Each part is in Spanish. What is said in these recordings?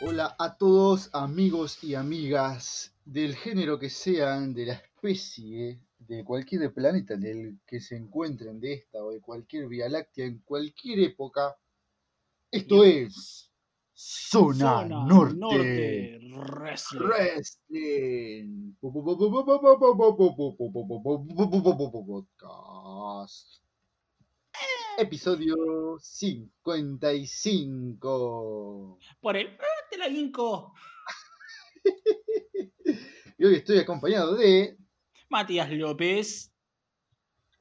Hola a todos amigos y amigas del género que sean, de la especie, de cualquier planeta en el que se encuentren de esta o de cualquier Vía Láctea en cualquier época. Esto es Zona, Zona Norte. Norte Wrestling. Wrestling. Podcast. Episodio 55. Por el. ¡Ah, te la hinco! Y hoy estoy acompañado de. Matías López.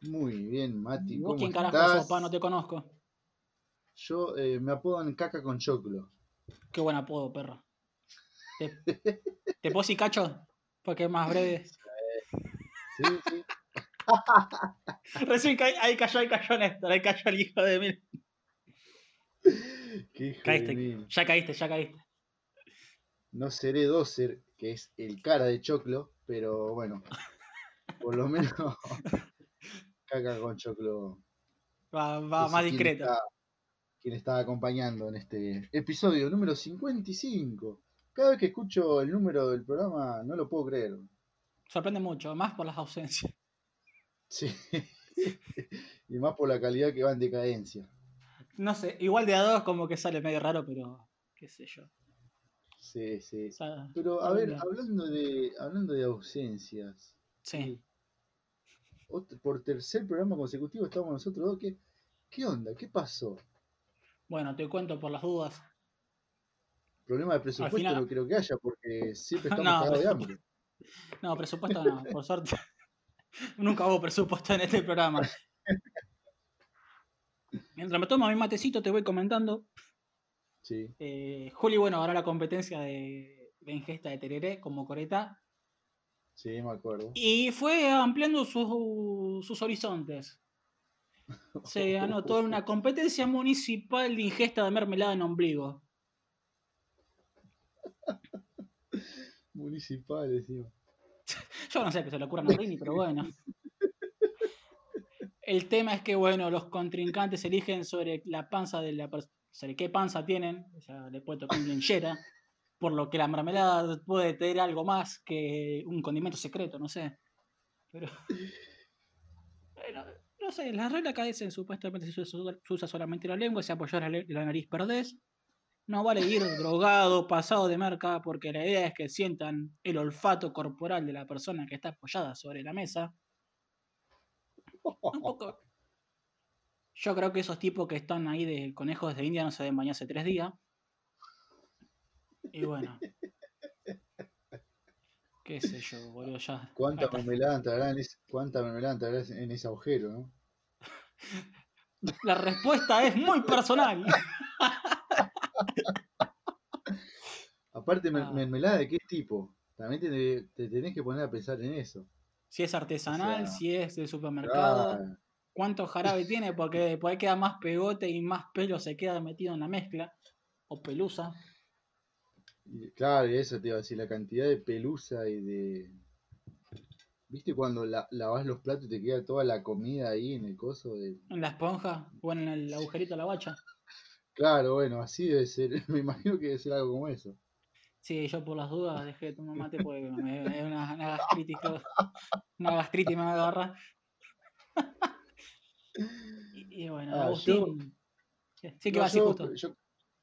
Muy bien, Mati. ¿Vos ¿Cómo quién carajo sos, pa? No te conozco. Yo eh, me apodan caca con choclo. Qué buen apodo, perro. ¿Te, ¿te puedo decir cacho? Porque es más breve. Sí, sí. Recién ca- ahí cayó, ahí cayó Néstor, ahí cayó el hijo de mil. Qué hijo de mil. ya caíste, ya caíste. No seré doser, que es el cara de choclo, pero bueno, por lo menos caca con choclo. Va, va más discreto. está- Quien está acompañando en este episodio número 55. Cada vez que escucho el número del programa no lo puedo creer. Sorprende mucho, más por las ausencias. Sí. y más por la calidad que va en decadencia. No sé, igual de a dos como que sale medio raro, pero qué sé yo. Sí, sí. O sea, Pero a ver, hablando de, hablando de ausencias, sí. ot- por tercer programa consecutivo estamos nosotros dos. ¿Qué, qué onda? ¿Qué pasó? Bueno, te cuento por las dudas. Problema de presupuesto final- no creo que haya porque siempre estamos No, cagados de hambre. No, presupuesto no, por suerte. Nunca hubo presupuesto en este programa. Mientras me tomo mi matecito, te voy comentando. Sí. Eh, Juli, bueno, ahora la competencia de, de ingesta de tereré como coreta. Sí, me acuerdo. Y fue ampliando sus, sus horizontes. Se anotó en una competencia municipal de ingesta de mermelada en ombligo. Municipal, decimos. Yo no sé que se le ocurra a Rini, pero bueno. El tema es que, bueno, los contrincantes eligen sobre la panza de la persona, sobre qué panza tienen, o sea, le puede tocar linchera, por lo que la mermelada puede tener algo más que un condimento secreto, no sé. Pero. Bueno, no sé, las reglas acá dicen supuestamente se usa, se usa solamente la lengua, si apoyas la, la nariz perdés. No vale ir drogado, pasado de marca, porque la idea es que sientan el olfato corporal de la persona que está apoyada sobre la mesa. Un poco. Yo creo que esos tipos que están ahí de conejos de India no se deben bañar hace tres días. Y bueno. Qué sé yo, boludo, ya. ¿Cuánta mermelada entrará en ese, cuánta mermelada entrará en ese agujero, no? La respuesta es muy personal. Aparte, Ah. mermelada de qué tipo? También te, te tenés que poner a pensar en eso. Si es artesanal, O sea, si es de supermercado. Ah, cuánto jarabe tiene, porque después queda más pegote y más pelo se queda metido en la mezcla. O pelusa. Y claro, y eso te iba a decir, la cantidad de pelusa y de... ¿Viste cuando la, lavas los platos y te queda toda la comida ahí en el coso? De... En la esponja o en el agujerito de la bacha. Claro, bueno, así debe ser. Me imagino que debe ser algo como eso. Sí, yo por las dudas dejé de tomar mate porque me, me- una, una gastritis. Una gastritis me va a agarrar. Y, y bueno, Ah, Agustín. Sí, que No, va así yo- justo. yo-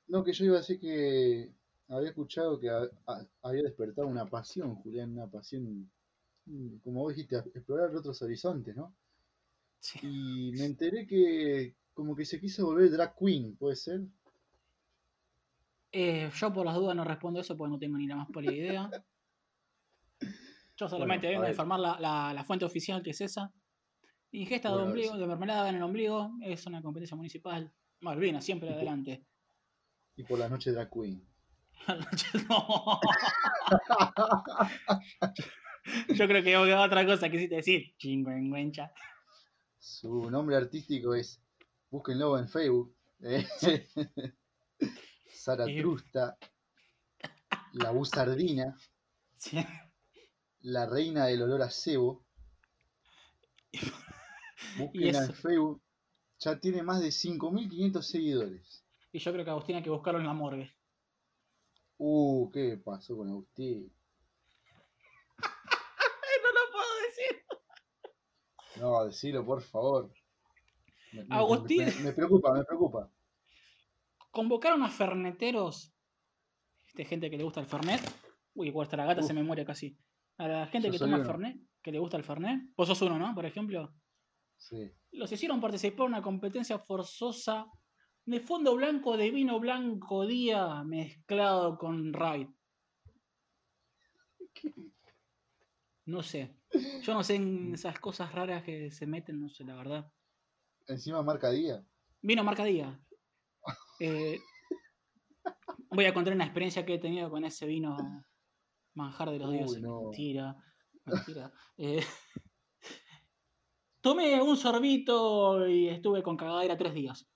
no, que yo iba a decir que había escuchado que ha- ha- había despertado una pasión, Julián, una pasión, mm, como vos dijiste, a explorar otros horizontes, ¿no? Sí. Y me enteré que como que se quiso volver drag queen, ¿puede ser? Eh, yo por las dudas no respondo eso porque no tengo ni la más pálida idea. Yo solamente Bueno, vengo a informar la, la- la fuente oficial que es esa. Ingesta de, Bueno, ombligo, es- de mermelada en el ombligo es una competencia municipal. Malvina, siempre adelante. Y por la noche drag queen. No. Yo creo que otra cosa quisiste decir. Chingüengüencha. Su nombre artístico es Búsquenlo en Facebook. eh. Sara Eh. Trusta, la Busardina, Sí. la reina del olor a cebo. Búsquenla en. Facebook. Ya tiene más de 5.500 seguidores. Y yo creo que Agustín hay que buscarlo en la morgue. Uh, ¿qué pasó con Agustín? No lo puedo decir. No, decilo, por favor. Me, Agustín. me- me preocupa, me preocupa. Convocaron a ferneteros. De gente que le gusta el fernet. Uy, cuesta la gata se me muere casi. A la gente Yo que toma uno. fernet, que le gusta el fernet. Vos sos uno, ¿no? Por ejemplo. Sí. Los hicieron participar en una competencia forzosa de fondo blanco de vino blanco día mezclado con raid. No sé. Yo no sé en esas cosas raras que se meten, no sé, la verdad. Encima marca día. Vino marca día. Eh, voy a contar una experiencia que he tenido con ese vino manjar de los Uy, dioses. no. Mentira. Mentira. Eh, tomé un sorbito y estuve con cagadera tres días.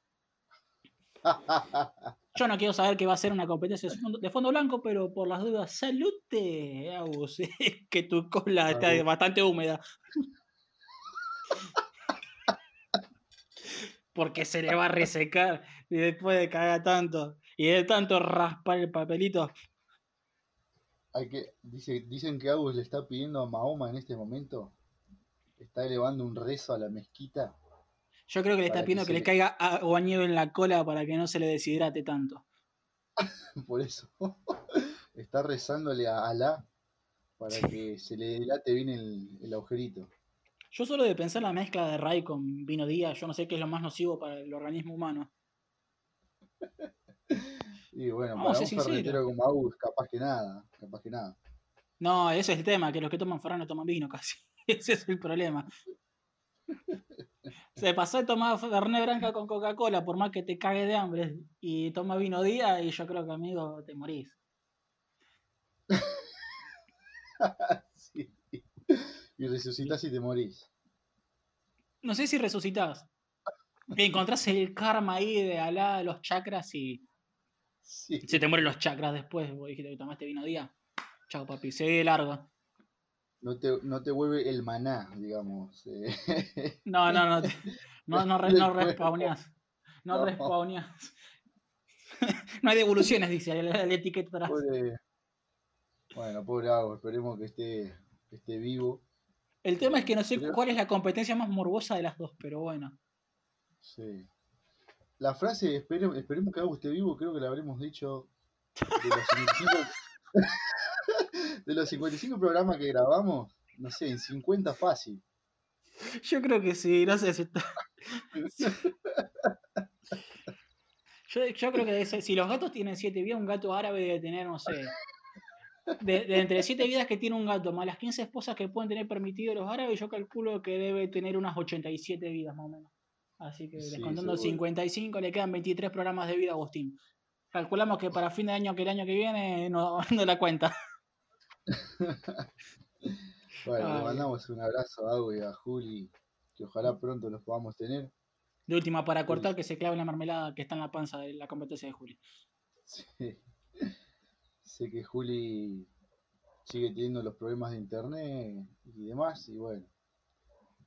Yo no quiero saber que va a ser una competencia de fondo, blanco, pero por las dudas, salute, Agus, que tu cola está Salud. bastante húmeda. Porque se le va a resecar y después de cagar tanto y de tanto raspar el papelito. Hay que, dice, dicen que Agus le está pidiendo a Mahoma en este momento. Está elevando un rezo a la mezquita. Yo creo que le está que pidiendo que, se le le- caiga agua nieve en la cola para que no se le deshidrate tanto. Por eso. Está rezándole a Alá para que se le dilate bien el, el agujerito. Yo solo de pensar la mezcla de Ray con vino día, yo no sé qué es lo más nocivo para el organismo humano. Y bueno, Vamos a para un ferretero como Agus, capaz que nada. Capaz que nada. No, ese es el tema, que los que toman Fernet no toman vino casi. Ese es el problema. Se pasó de tomar Fernet Branca con Coca-Cola, por más que te cague de hambre, y toma vino día, y yo creo que, amigo, te morís. Sí. Y resucitas y te morís. No sé si resucitás. Encontrás el karma ahí de Alá, los chakras, y Sí. se te mueren los chakras después. Vos dijiste que tomaste vino día. Chao, papi, seguí de largo. No te, no te vuelve el maná, digamos. eh. No, no, no. te- No, no, re- no juego. respawneás. No, No. respawneás. no hay devoluciones, dice la, la etiqueta atrás. Pobre- Bueno, pobre Agus, esperemos que esté, que esté vivo. El tema es que no sé Creo- cuál es la competencia más morbosa de las dos, pero bueno. Sí. La frase "Espere- esperemos que Agus esté vivo, creo que la habremos dicho de los 55, de los 55 programas que grabamos, no sé, en 50 fácil. Yo creo que sí, no sé si está- Yo, yo creo que ser- si los gatos tienen siete vidas, un gato árabe debe tener, no sé. De, de entre siete vidas que tiene un gato, más las 15 esposas que pueden tener permitido los árabes, yo calculo que debe tener unas 87 vidas más o menos. Así que Sí, descontando seguro. 55 le quedan 23 programas de vida a Agustín. Calculamos que para fin de año que el año que viene no, no la cuenta. Bueno, Ay. le mandamos un abrazo a Agus y a Juli, que ojalá pronto los podamos tener. De última, para cortar, que se clave la mermelada que está en la panza de la competencia de Juli. Sí. Sé que Juli sigue teniendo los problemas de internet y demás, y bueno,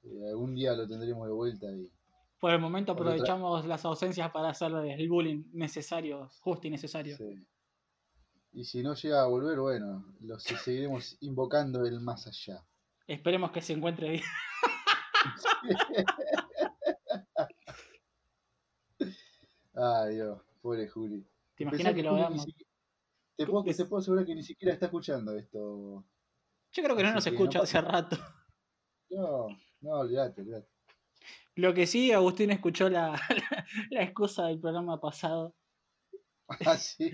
eh, algún día lo tendremos de vuelta y Por el momento aprovechamos las ausencias para hacer el bullying necesario, justo y necesario. sí. Y si no llega a volver, bueno, los seguiremos invocando el más allá. Esperemos que se encuentre bien. Ay, Dios, pobre Juli. ¿Te imaginas que lo Juli ni veamos? Te puedo, Es- te puedo asegurar que ni siquiera está escuchando esto. Yo creo que no nos que no escucha hace rato. No, no, olvídate, olvídate. Lo que sí, Agustín escuchó la, la, excusa del programa pasado. Ah, sí.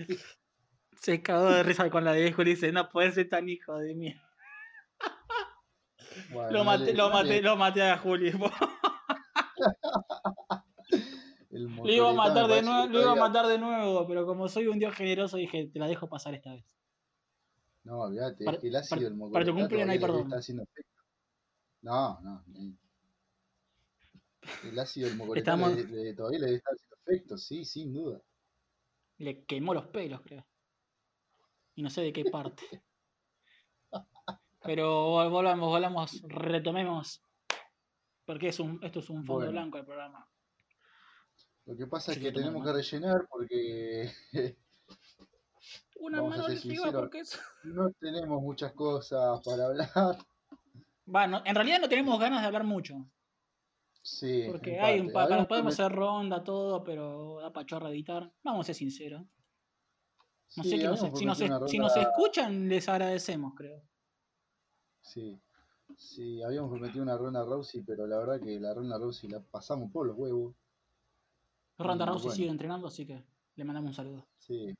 Se cagó de risa con la de Juli y dice, no puede ser tan hijo de mí. Bueno, Lo maté, dale, lo dale, maté, lo maté a Juli. el Lo iba a matar de nuevo, lo iba a matar de nuevo, pero como soy un dios generoso dije, te la dejo pasar esta vez. No, olvídate, es que el ácido del para tu mocoretá cumple no hay perdón. está haciendo efecto. No, no, El ácido del mocoretón Estamos- le- le- todavía le está haciendo efecto, sí, sin duda. Le quemó los pelos, creo. Y no sé de qué parte. Pero vol- volvamos, volvamos, retomemos. Porque es un, esto es un fondo Bueno. blanco del programa. Lo que pasa es que tenemos que rellenar porque Una mano sinceros. porque es. no tenemos muchas cosas para hablar. Bueno, en realidad no tenemos ganas de hablar mucho. Sí, Porque hay un para, podemos hacer ronda, todo, pero da pachorra editar. Vamos a ser sinceros. No sí, sé que nos- habíamos si, nos, si nos escuchan, les agradecemos, creo. Sí, sí, habíamos prometido una ronda Rousey, pero la verdad que la ronda Rousey la pasamos por los huevos. Ronda Rousey bueno. sigue entrenando, así que le mandamos un saludo. Sí,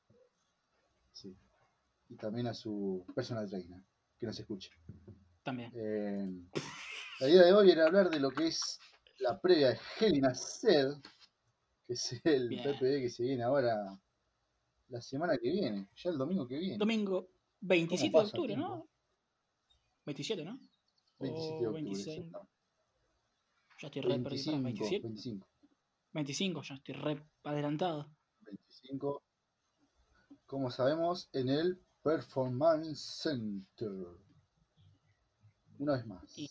sí. Y también a su personal trainer, que nos escuche. También. Eh, la idea de hoy era hablar de lo que es la previa de Hell in a Cell, que es el Bien. PPD que se viene ahora la semana que viene, ya el domingo que viene. Domingo 27 de octubre? ¿no? 27, ¿no? 27 de O octubre. 26. exacto. Ya estoy re perdido. 25, 27. 25, 25, ya estoy re adelantado. 25. Como sabemos, en el Performance Center. Una vez más. Y-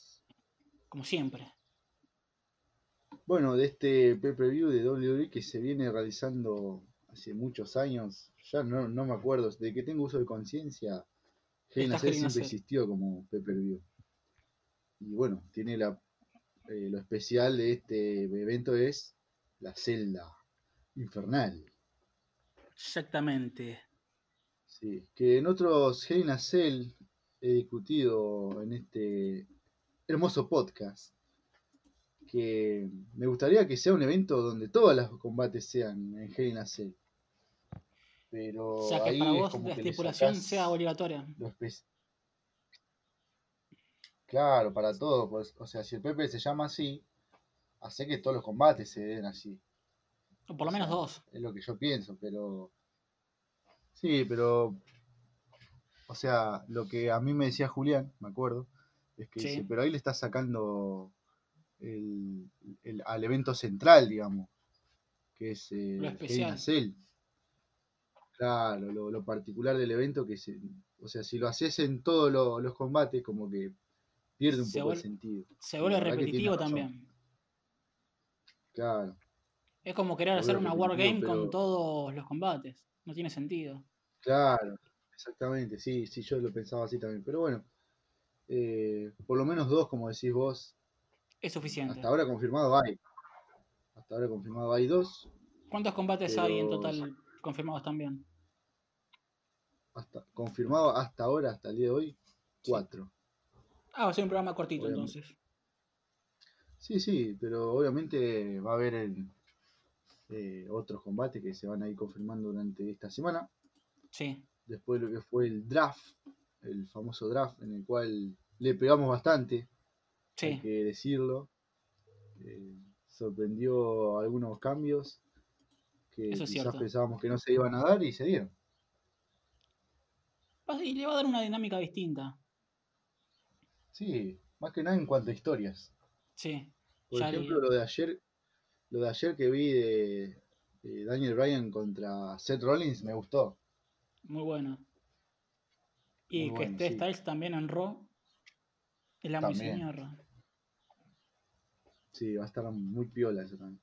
Como siempre. Bueno, de este pay-per-view de WWE que se viene realizando hace muchos años, ya no, no me acuerdo, de que tengo uso de conciencia, a siempre existió como pay-per-view. Y bueno, tiene la, eh, lo especial de este evento es la celda infernal. Exactamente. Sí, que en otros Hell in a Cell he discutido en este hermoso podcast que me gustaría que sea un evento donde todos los combates sean en Hell in a Cell. Pero O sea que ahí para vos la estipulación sea obligatoria. Claro, para todo. pues, o sea, si el PP se llama así, hace que todos los combates se den así. O por lo O menos sea, dos. Es lo que yo pienso, pero. Sí, pero. O sea, lo que a mí me decía Julián, me acuerdo, es que Sí. dice, pero ahí le estás sacando el, el- al evento central, digamos, que es eh, Lo especial. Claro, lo, lo particular del evento, que se, o sea, si lo haces en todos lo- los combates, como que pierde un Se poco el vuelve- sentido. Se vuelve repetitivo también. Claro, Es como querer hacer una wargame con pero- todos los combates. No tiene sentido. claro, exactamente, sí, sí, yo lo pensaba así también. Pero bueno, eh, por lo menos dos, como decís vos, Es suficiente. hasta ahora confirmado hay. Hasta ahora confirmado hay dos. ¿Cuántos combates hay en total confirmados también? Hasta, confirmado hasta ahora, hasta el día de hoy, cuatro. Ah, va a ser un programa cortito Obviamente. entonces. Sí, sí, pero obviamente va a haber el- eh, otros combates que se van a ir confirmando durante esta semana. Sí. Después lo que fue el draft, el famoso draft, en el cual le pegamos bastante, hay Sí. que decirlo. Eh, sorprendió algunos cambios que Eso es quizás cierto. pensábamos que no se iban a dar y se dieron. Y le va a dar una dinámica distinta. Sí, más que nada en cuanto a historias. Sí. Por ejemplo, le- lo de ayer, lo de ayer que vi de, de Daniel Bryan contra Seth Rollins me gustó. Muy bueno. Y Muy que esté sí. Styles también en Raw. Es la muy señora. Sí, va a estar muy piola eso también.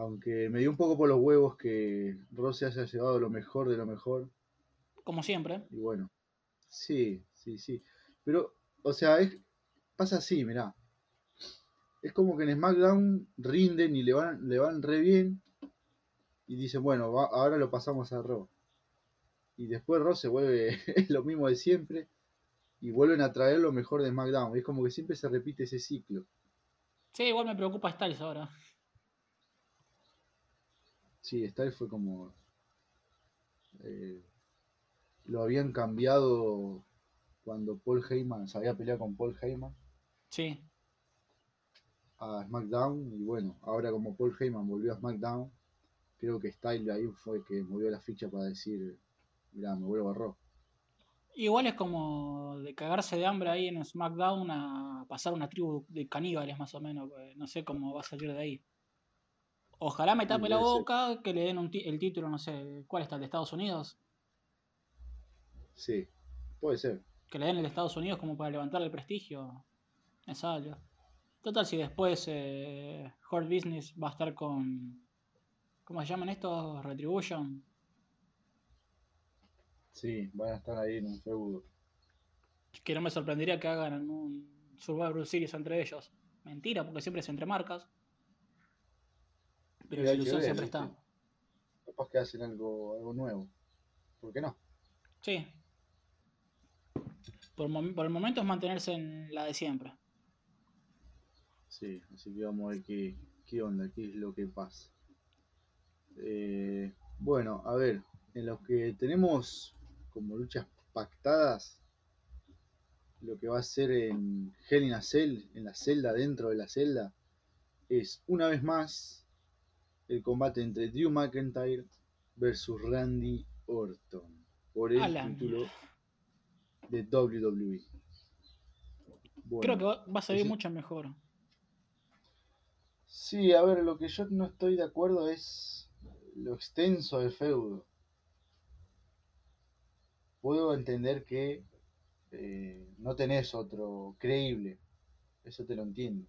Aunque me dio un poco por los huevos que Rossi haya llevado lo mejor de lo mejor. Como siempre. Y bueno, sí, sí, sí. Pero, o sea, es, pasa así, mirá. Es como que en SmackDown rinden y le van, le van re bien. Y dicen, bueno, va- ahora lo pasamos a Raw. Y después Raw se vuelve lo mismo de siempre. Y vuelven a traer lo mejor de SmackDown. Es como que siempre se repite ese ciclo. Sí, igual me preocupa Styles ahora. Sí, Styles fue como. eh, lo habían cambiado cuando Paul Heyman se había peleado con Paul Heyman Sí. a SmackDown. Y bueno, ahora como Paul Heyman volvió a SmackDown, creo que Styles ahí fue que movió la ficha para decir: Mirá, me vuelvo a Raw. Igual es como de cagarse de hambre ahí en SmackDown a pasar una tribu de caníbales más o menos. pues, No sé cómo va a salir de ahí. Ojalá me tape la boca, que le den un el título, no sé, ¿cuál está? ¿El de Estados Unidos? Sí, puede ser. Que le den el de Estados Unidos como para levantar el prestigio. Es algo. Total, si después eh, Hard Business va a estar con. ¿Cómo se llaman estos? Retribution. Sí, van a estar ahí en un feudo. Que no me sorprendería que hagan un Survivor Series entre ellos. Mentira, porque siempre es entre marcas. Pero la ilusión ver, siempre está. Capaz que hacen algo, algo nuevo. ¿Por qué no? Sí. Por el momento es mantenerse en la de siempre. Sí, así que vamos a ver qué, qué onda, qué es lo que pasa. Eh, bueno, a ver, en los que tenemos como luchas pactadas, lo que va a ser en Hell in a Cell, en la celda, dentro de la celda, es una vez más el combate entre Drew McIntyre versus Randy Orton por el título de WWE. Bueno, Creo que va, va a salir ese- mucho mejor. Sí, a ver, lo que yo no estoy de acuerdo es lo extenso del feudo. Puedo entender que eh, no tenés otro creíble, eso te lo entiendo,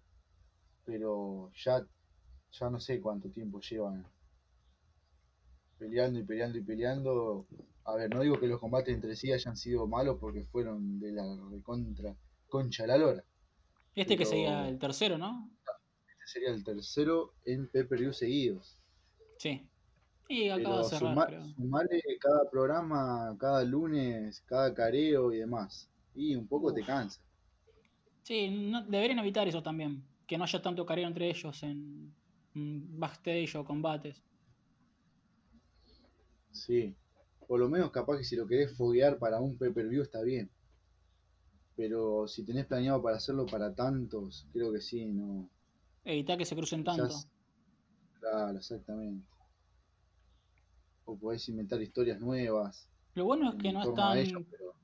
pero ya, ya no sé cuánto tiempo llevan peleando y peleando y peleando. A ver, no digo que los combates entre sí hayan sido malos porque fueron de la recontra concha la lora. Este que sería el tercero, ¿no? Este sería el tercero en pay-per-view seguidos. Sí. Y acaba Pero de cerrar, suma- sumarle cada programa, cada lunes, cada careo y demás. Y un poco te cansa. Sí, no- deberían evitar eso también. Que no haya tanto careo entre ellos en backstage o combates. Sí. Por lo menos capaz que si lo querés foguear para un pay-per-view está bien. Pero si tenés planeado para hacerlo para tantos, creo que sí, no. Evitar que se crucen Quizás- tanto. Claro, exactamente. O podés inventar historias nuevas. Lo bueno es que no están. ellos, pero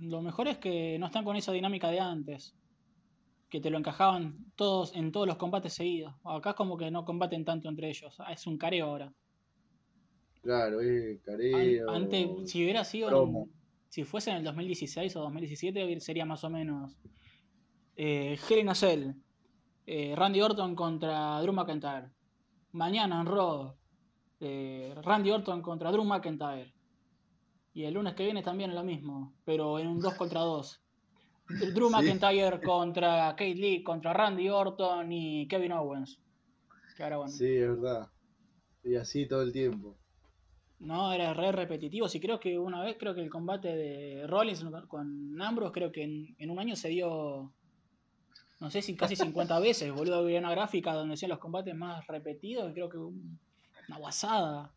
Lo mejor es que no están con esa dinámica de antes. Que te lo encajaban todos en todos los combates seguidos. Acá es como que no combaten tanto entre ellos. Ah, Es un careo ahora. claro, es careo. antes, si hubiera sido. en- si fuese en el 2016 o 2017, sería más o menos. Eh, Hell in a Cell, eh, Randy Orton contra Drew McIntyre. Mañana en Raw, eh, Randy Orton contra Drew McIntyre. Y el lunes que viene también lo mismo, pero en un 2 contra 2. Drew Sí. McIntyre contra Kate Lee, contra Randy Orton y Kevin Owens. Que ahora bueno. Sí, es verdad. Y así todo el tiempo. No, era re repetitivo. Sí, creo que una vez, creo que el combate de Rollins con Ambrose, creo que en, en un año se dio, no sé si casi 50 veces, boludo. Había una gráfica donde decían los combates más repetidos, y creo que un- una guasada.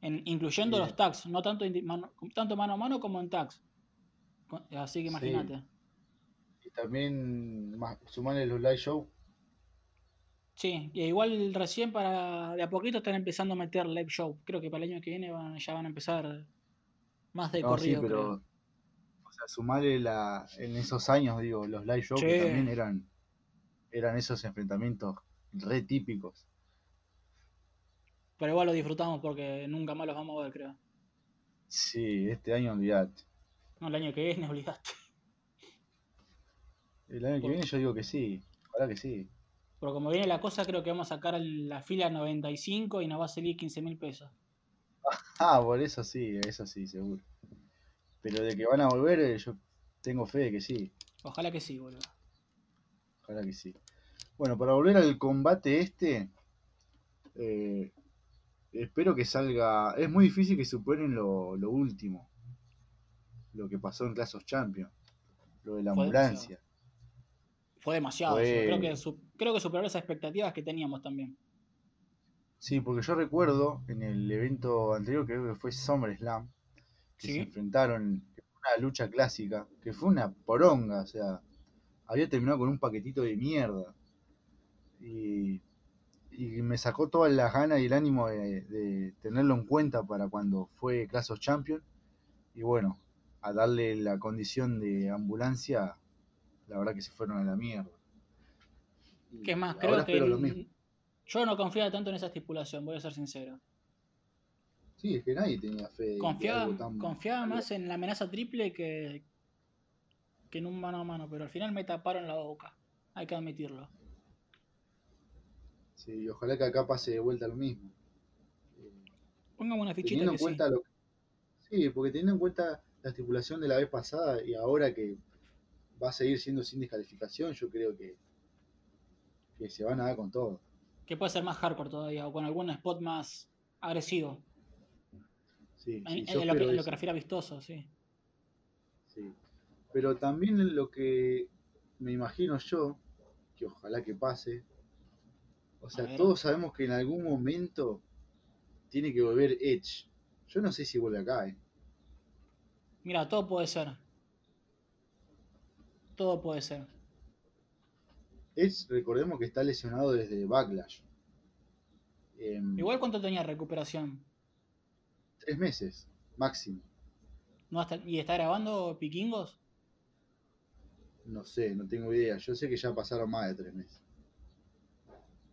En- incluyendo los tags, no tanto, tanto mano a mano como en tags. Así que Sí. imagínate. También más, sumarle los live show. Sí, y igual recién para de a poquito están empezando a meter live show. Creo que para el año que viene van- ya van a empezar más de No, sí, corrido, pero. creo. O sea, sumarle la, en esos años, digo, los live show que también eran, eran esos enfrentamientos re típicos. Pero igual lo disfrutamos porque nunca más los vamos a ver, creo. Sí, este año olvidate. No, el año que viene, olvidaste. El año que Por- viene yo digo que sí. Ojalá que sí. Pero como viene la cosa, creo que vamos a sacar la fila 95 y nos va a salir 15 mil pesos. Ah, por eso sí, eso sí, seguro. Pero de que van a volver, eh, yo tengo fe de que sí. Ojalá que sí, boludo. Ojalá que sí. Bueno, para volver al combate este, eh, espero que salga. Es muy difícil que superen lo, lo último. Lo que pasó en Clash of Champions. Lo de la ambulancia. Fue demasiado. Fue- creo, que su- creo que superó las expectativas que teníamos también. Sí, porque yo recuerdo en el evento anterior, que creo que fue SummerSlam, que Sí. se enfrentaron, una lucha clásica, que fue una poronga, o sea, había terminado con un paquetito de mierda. Y, y me sacó todas las ganas y el ánimo de, de tenerlo en cuenta para cuando fue Clash of Champions. Y bueno, a darle la condición de ambulancia, la verdad que se fueron a la mierda. Y ¿Qué más? Creo que espero lo mismo. yo no confiaba tanto en esa estipulación, voy a ser sincero. Sí, es que nadie tenía fe Confiaba, tan... confiaba más en la amenaza triple que, que en un mano a mano, pero al final me taparon la boca. Hay que admitirlo. Sí, y ojalá que acá pase de vuelta lo mismo. Póngame una fichita teniendo que en sí. cuenta lo Sí, porque teniendo en cuenta la estipulación de la vez pasada y ahora que va a seguir siendo sin descalificación, yo creo que, que se van a dar con todo. Que puede ser más hardcore todavía, o con algún spot más agresivo. Sí, En, sí, en yo lo, que, lo que refiere a vistoso, sí. sí. Pero también lo que me imagino yo, que ojalá que pase, o sea, todos sabemos que en algún momento tiene que volver Edge. Yo no sé si vuelve acá, eh. Mira, todo puede ser. Todo puede ser. Edge, recordemos que está lesionado desde Backlash. Em, Igual cuánto tenía recuperación. tres meses, máximo. ¿No hasta- ¿Y está grabando Pikingos? No sé, no tengo idea. Yo sé que ya pasaron más de tres meses.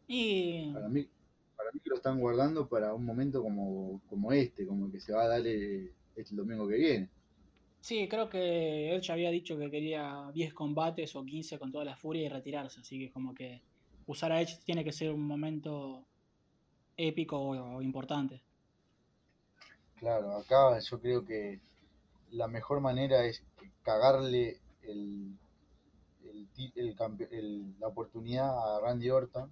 Y Para mí, para mí que lo están guardando para un momento como, como este, como el que se va a dar eh, este domingo que viene. Sí, creo que él ya había dicho que quería 10 combates o 15 con toda la furia y retirarse. Así que como que usar a Edge tiene que ser un momento épico o, o importante. Claro, acá yo creo que la mejor manera es cagarle el, el ti- el campe- el- la oportunidad a Randy Orton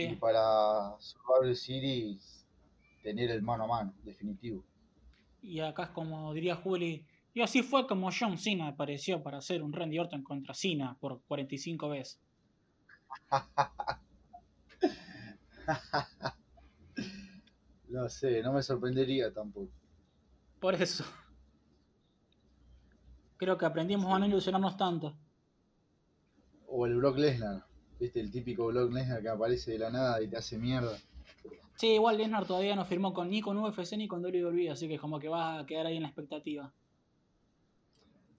y Sí, para Survivor Series tener el mano a mano, definitivo. Y acá es como diría Juli. Y así fue como John Cena apareció para hacer un Randy Orton contra Cena por 45 veces. No sé, no me sorprendería tampoco. Por eso. Creo que aprendimos a no ilusionarnos tanto. O el Brock Lesnar, ¿viste? El típico Brock Lesnar que aparece de la nada y te hace mierda. Sí, igual Lesnar todavía no firmó con, ni con UFC ni con WWE, así que como que va a quedar ahí en la expectativa.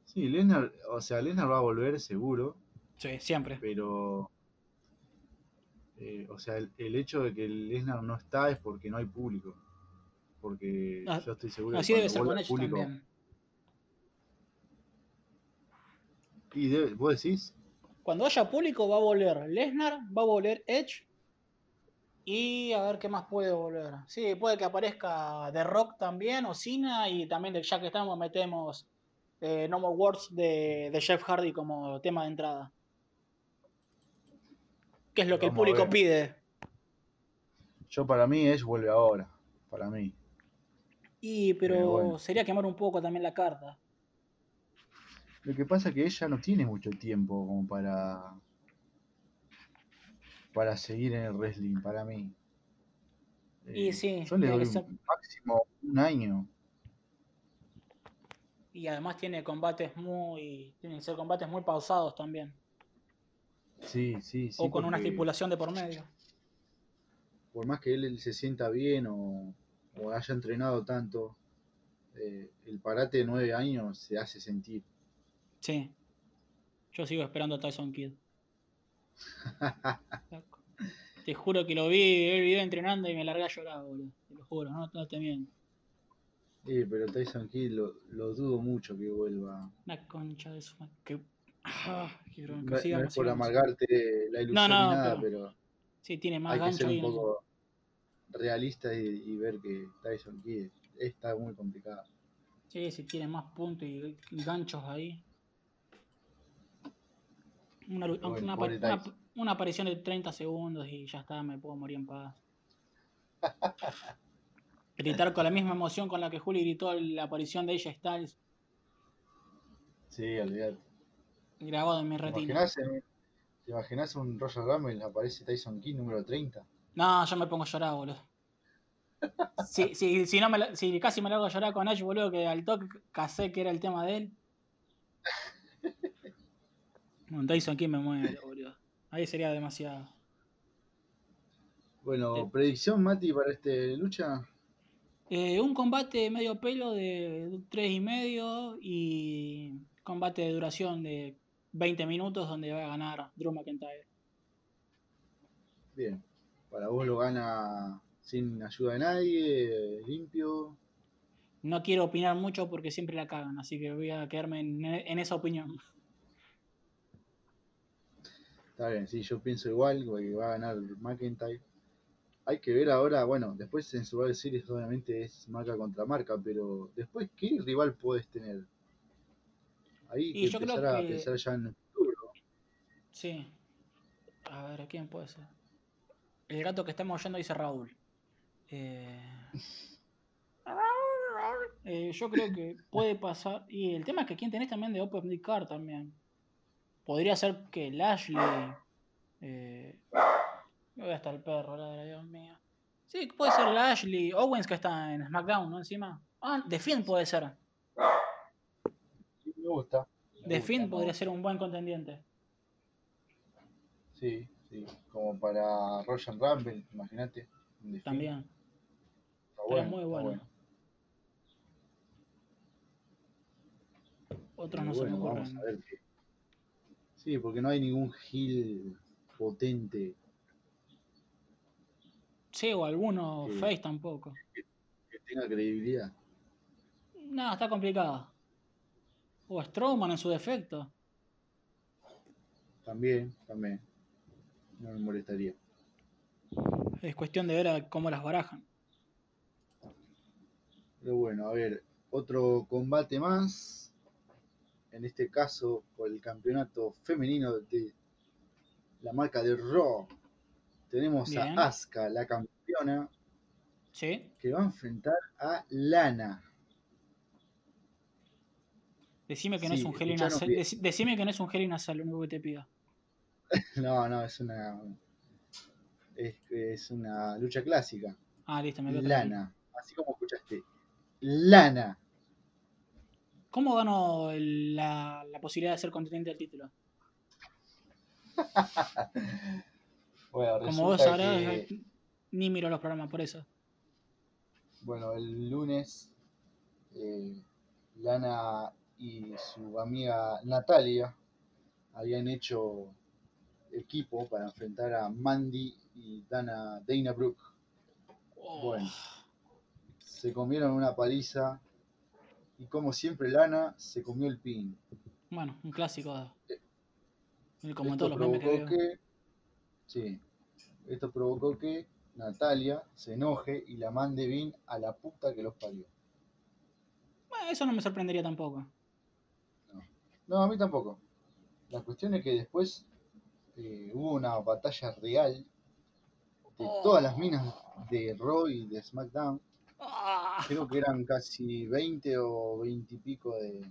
Sí, Lesnar, o sea, Lesnar va a volver seguro, Sí, siempre. pero. eh, o sea, el, el hecho de que Lesnar no está es porque no hay público. Porque Ah, yo estoy seguro que Así debe cuando ser con Edge público. también. Y debe- vos decís, Cuando haya público va a volver Lesnar, va a volver Edge. Y a ver qué más puede volver. Sí, puede que aparezca The Rock también o Cena. Y también, ya que estamos, metemos eh, No More Words de, de Jeff Hardy como tema de entrada. Que es lo que el público pide. yo para mí Edge vuelve ahora. Para mí. Y, pero Pero bueno. sería quemar un poco también la carta. Lo que pasa es que ella no tiene mucho tiempo como para. Para seguir en el wrestling, para mí. Y Eh, sí, Yo le tiene doy que ser- máximo un año. Y además tiene combates muy. Tienen que ser combates muy pausados también. Sí, sí, sí. o con una estipulación de por medio. Por más que él, él se sienta bien o, o haya entrenado tanto, eh, el parate de nueve años se hace sentir. Sí. Yo sigo esperando a Tyson Kidd. Te juro que lo vi, vi el video entrenando y me largué a llorar, boludo. Te lo juro, no, no te miento. Sí, pero Tyson Kidd lo, lo dudo mucho que vuelva. Una concha de su. Que... Ah, qué No, bronca. no Sigamos, es por sigamos. amargarte la ilusión No, no, ni nada, pero pero, Sí, tiene más hay que ser y un no- poco realista y, y ver que Tyson Kidd está muy complicado. Sí, sí, tiene más puntos y ganchos ahí. Una, una, pobre una- aparición de 30 segundos y ya está, me puedo morir en paz. Gritar con la misma emoción con la que Juli gritó la aparición de ella Styles Sí, olvidate. grabado en mi ¿Te retina. ¿Te imaginás un Royal Rumble? Aparece Tyson Kidd número 30. No, yo me pongo a llorar, boludo. Si, si, si, no me, si casi me largo a llorar con Ash, boludo, que al toque casé que era el tema de él. Un Tyson aquí me muere, boludo. Ahí sería demasiado. Bueno, predicción, Mati, para este lucha. Eh, un combate medio pelo de 3 y medio y combate de duración de 20 minutos donde va a ganar Drew McIntyre. Bien. Para vos lo gana sin ayuda de nadie, limpio. No quiero opinar mucho porque siempre la cagan, así que voy a quedarme en, en esa opinión. Está bien, sí, yo pienso igual, que va a ganar McIntyre. Hay que ver ahora, bueno, después en Survivor Series obviamente es marca contra marca, pero después, ¿qué rival puedes tener? Ahí Y que yo creo empezar a que- pensar ya en el futuro. Sí. A ver, ¿quién puede ser? El gato que estamos oyendo dice Raúl. Eh, eh, yo creo que puede pasar. Y el tema es que quién tenés también de Open Card también. Podría ser que Lashley. Eh, ¿Dónde está el perro? Ladra, Dios mío. Sí, puede ser Lashley. Owens que está en SmackDown, ¿no? Encima. Ah, The Finn puede ser. Sí, me gusta. me The gusta, Finn me podría ser un buen contendiente. Sí, sí. Como para Royal Rumble, imagínate. También. Está bueno, muy bueno. Otros no se me ocurren. vamos a ver qué. Sí, porque no hay ningún heel potente Sí, o alguno Sí. face tampoco. que tenga credibilidad. No, está complicado. O Strowman en su defecto. También, también. No me molestaría. Es cuestión de ver a cómo las barajan. Pero bueno, a ver, otro combate más. En este caso, por el campeonato femenino de la marca de Raw. Tenemos Bien. a Asuka, la campeona, ¿Sí? que va a enfrentar a Lana. Decime que no es un Hell in a Cell. Decime que no es un Hell in a Cell, lo único que te pido. No, no, es una. Es, es una lucha clásica. Ah, listo, me tranquilo. Lana. Así como escuchaste. Lana. ¿Cómo ganó el- la, la posibilidad de ser contendiente al título? Bueno, Como vos sabrás, que- ni miro los programas por eso. Bueno, el lunes eh, Lana y su amiga Natalia habían hecho equipo para enfrentar a Mandy y Dana, Dana Brooke. Oh, Bueno, se comieron una paliza y como siempre Lana se comió el pin. Bueno, un clásico. Como en todos Esto los memes que provocó que, sí, esto provocó que Natalia se enoje y la mande bien a la puta que los parió. Bueno, eso no me sorprendería tampoco. No, a mí tampoco. La cuestión es que después eh, hubo una batalla real de Oh. todas las minas de Raw y de SmackDown. Ah, Creo que eran casi 20 o 20 y pico de,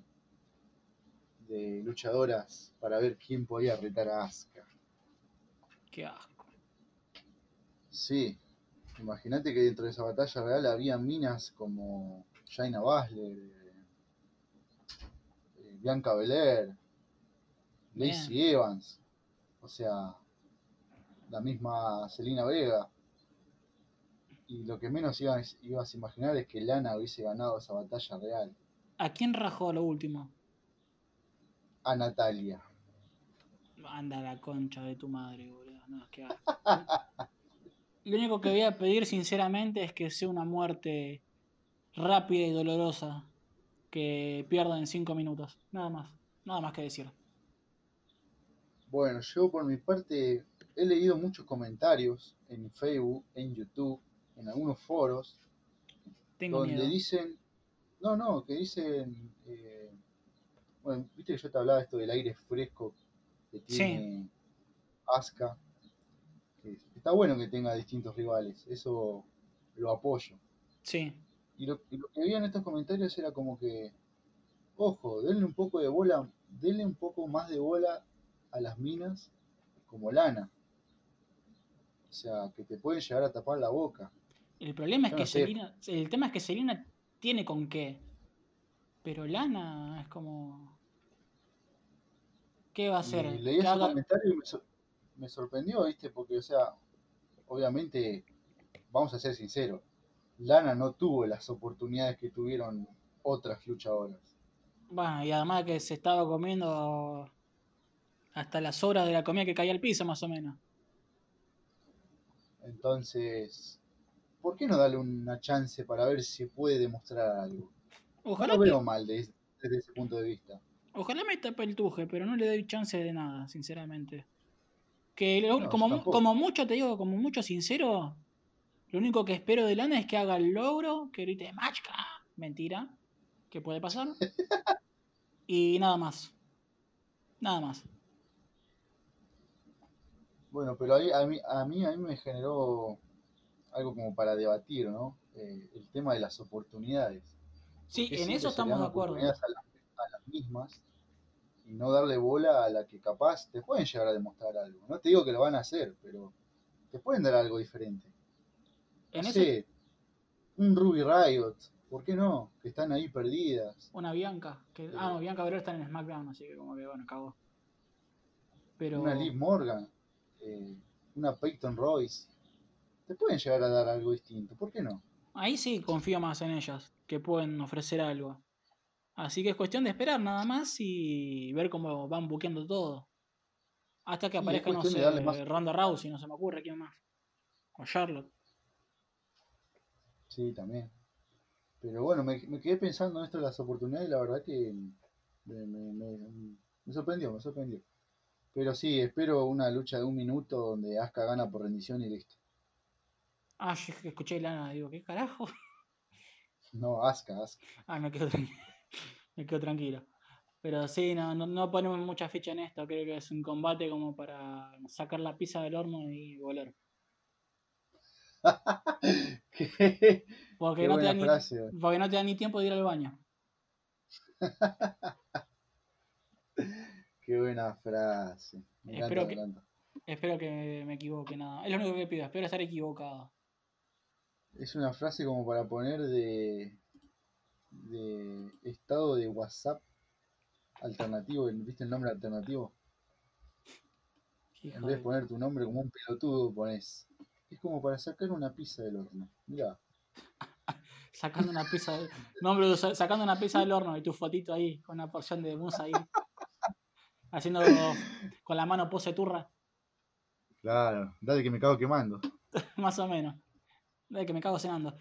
de luchadoras para ver quién podía retar a Asuka. qué asco. Sí, imagínate que dentro de esa batalla real había minas como Jaina Basler, eh, eh, Bianca Belair, Lacey Evans, o sea, la misma Selena Vega. Y lo que menos ibas, ibas a imaginar es que Lana hubiese ganado esa batalla real. ¿A quién rajó lo último? A Natalia. Anda la concha de tu madre, boludo. No, qué asco. Lo único que voy a pedir sinceramente es que sea una muerte rápida y dolorosa. Que pierda en 5 minutos. Nada más. Nada más que decir. Bueno, yo por mi parte he leído muchos comentarios en Facebook, en YouTube, en algunos foros, Tengo donde miedo. dicen, no, no, que dicen, eh, bueno, viste que yo te hablaba esto del aire fresco que Sí. tiene Asuka, que está bueno que tenga distintos rivales, eso lo apoyo. Sí. Y lo, y lo que veía en estos comentarios era como que, ojo, denle un poco de bola, denle un poco más de bola a las minas como lana. O sea, que te pueden llegar a tapar la boca. El problema es que no sé. Selena. El tema es que Selena tiene con qué. Pero Lana es como. ¿Qué va a hacer? Y leí ese haga- comentario y me, sor- me sorprendió, ¿viste? Porque, o sea, obviamente, vamos a ser sinceros, Lana no tuvo las oportunidades que tuvieron otras luchadoras. Bueno, y además que se estaba comiendo hasta las horas de la comida que caía al piso, más o menos. Entonces, ¿por qué no darle una chance para ver si puede demostrar algo? Ojalá, no lo veo que- mal de- desde ese punto de vista. ojalá me tape el tuje, pero no le doy chance de nada, sinceramente. Que lo- No, como mucho, te digo, como mucho sincero, lo único que espero de Lana es que haga el logro, que grite Machka. Mentira, que puede pasar. y nada más. Nada más. Bueno, pero ahí- a, mí, a mí a mí me generó algo como para debatir, ¿no? Eh, el tema de las oportunidades. Sí, ¿Por qué en eso estamos de acuerdo. oportunidades A, la- a las mismas y no darle bola a la que capaz te pueden llegar a demostrar algo. No te digo que lo van a hacer, pero te pueden dar algo diferente. No En sé, ese, un Ruby Riot, ¿por qué no? Que están ahí perdidas. una Bianca. Que, ah, no, Bianca Belair está en SmackDown, así que como que bueno, cagó. Pero. Una Liv Morgan, eh, una Peyton Royce. Te pueden llegar a dar algo distinto, ¿por qué no? Ahí sí confío más en ellas, que pueden ofrecer algo. Así que es cuestión de esperar nada más y ver cómo van buqueando todo. Hasta que aparezca, no sé, Ronda Rousey, no se me ocurre quién más. O Charlotte. Sí, también. Pero bueno, me, me quedé pensando en esto de las oportunidades y la verdad que me, me- me- me sorprendió, me sorprendió. Pero sí, espero una lucha de un minuto donde Asuka gana por rendición y listo. Ah, yo escuché Lana, digo, ¿qué carajo? No, Asuka, Asuka. Ah, me quedo tranquilo. me quedo tranquilo. Pero sí, no, no, no ponemos mucha ficha en esto. Creo que es un combate como para sacar la pizza del horno y volver. qué, Porque, qué no te, ni, frase. porque no te da ni tiempo de ir al baño. Qué buena frase. Me Espero me que- encanta. Espero que me equivoque, nada. Es lo único que pido, espero estar equivocado. Es una frase como para poner de, de estado de WhatsApp alternativo, ¿viste el nombre alternativo? Hijo En vez de poner tu nombre como un pelotudo, pones. Es como para sacar una pizza del horno. Mirá, Sacando una pizza del... sacando una pizza del horno y tu fotito ahí, con una porción de mousse ahí. Haciendo con la mano pose turra, claro, dale que me cago quemando. más o menos. De que me cago cenando.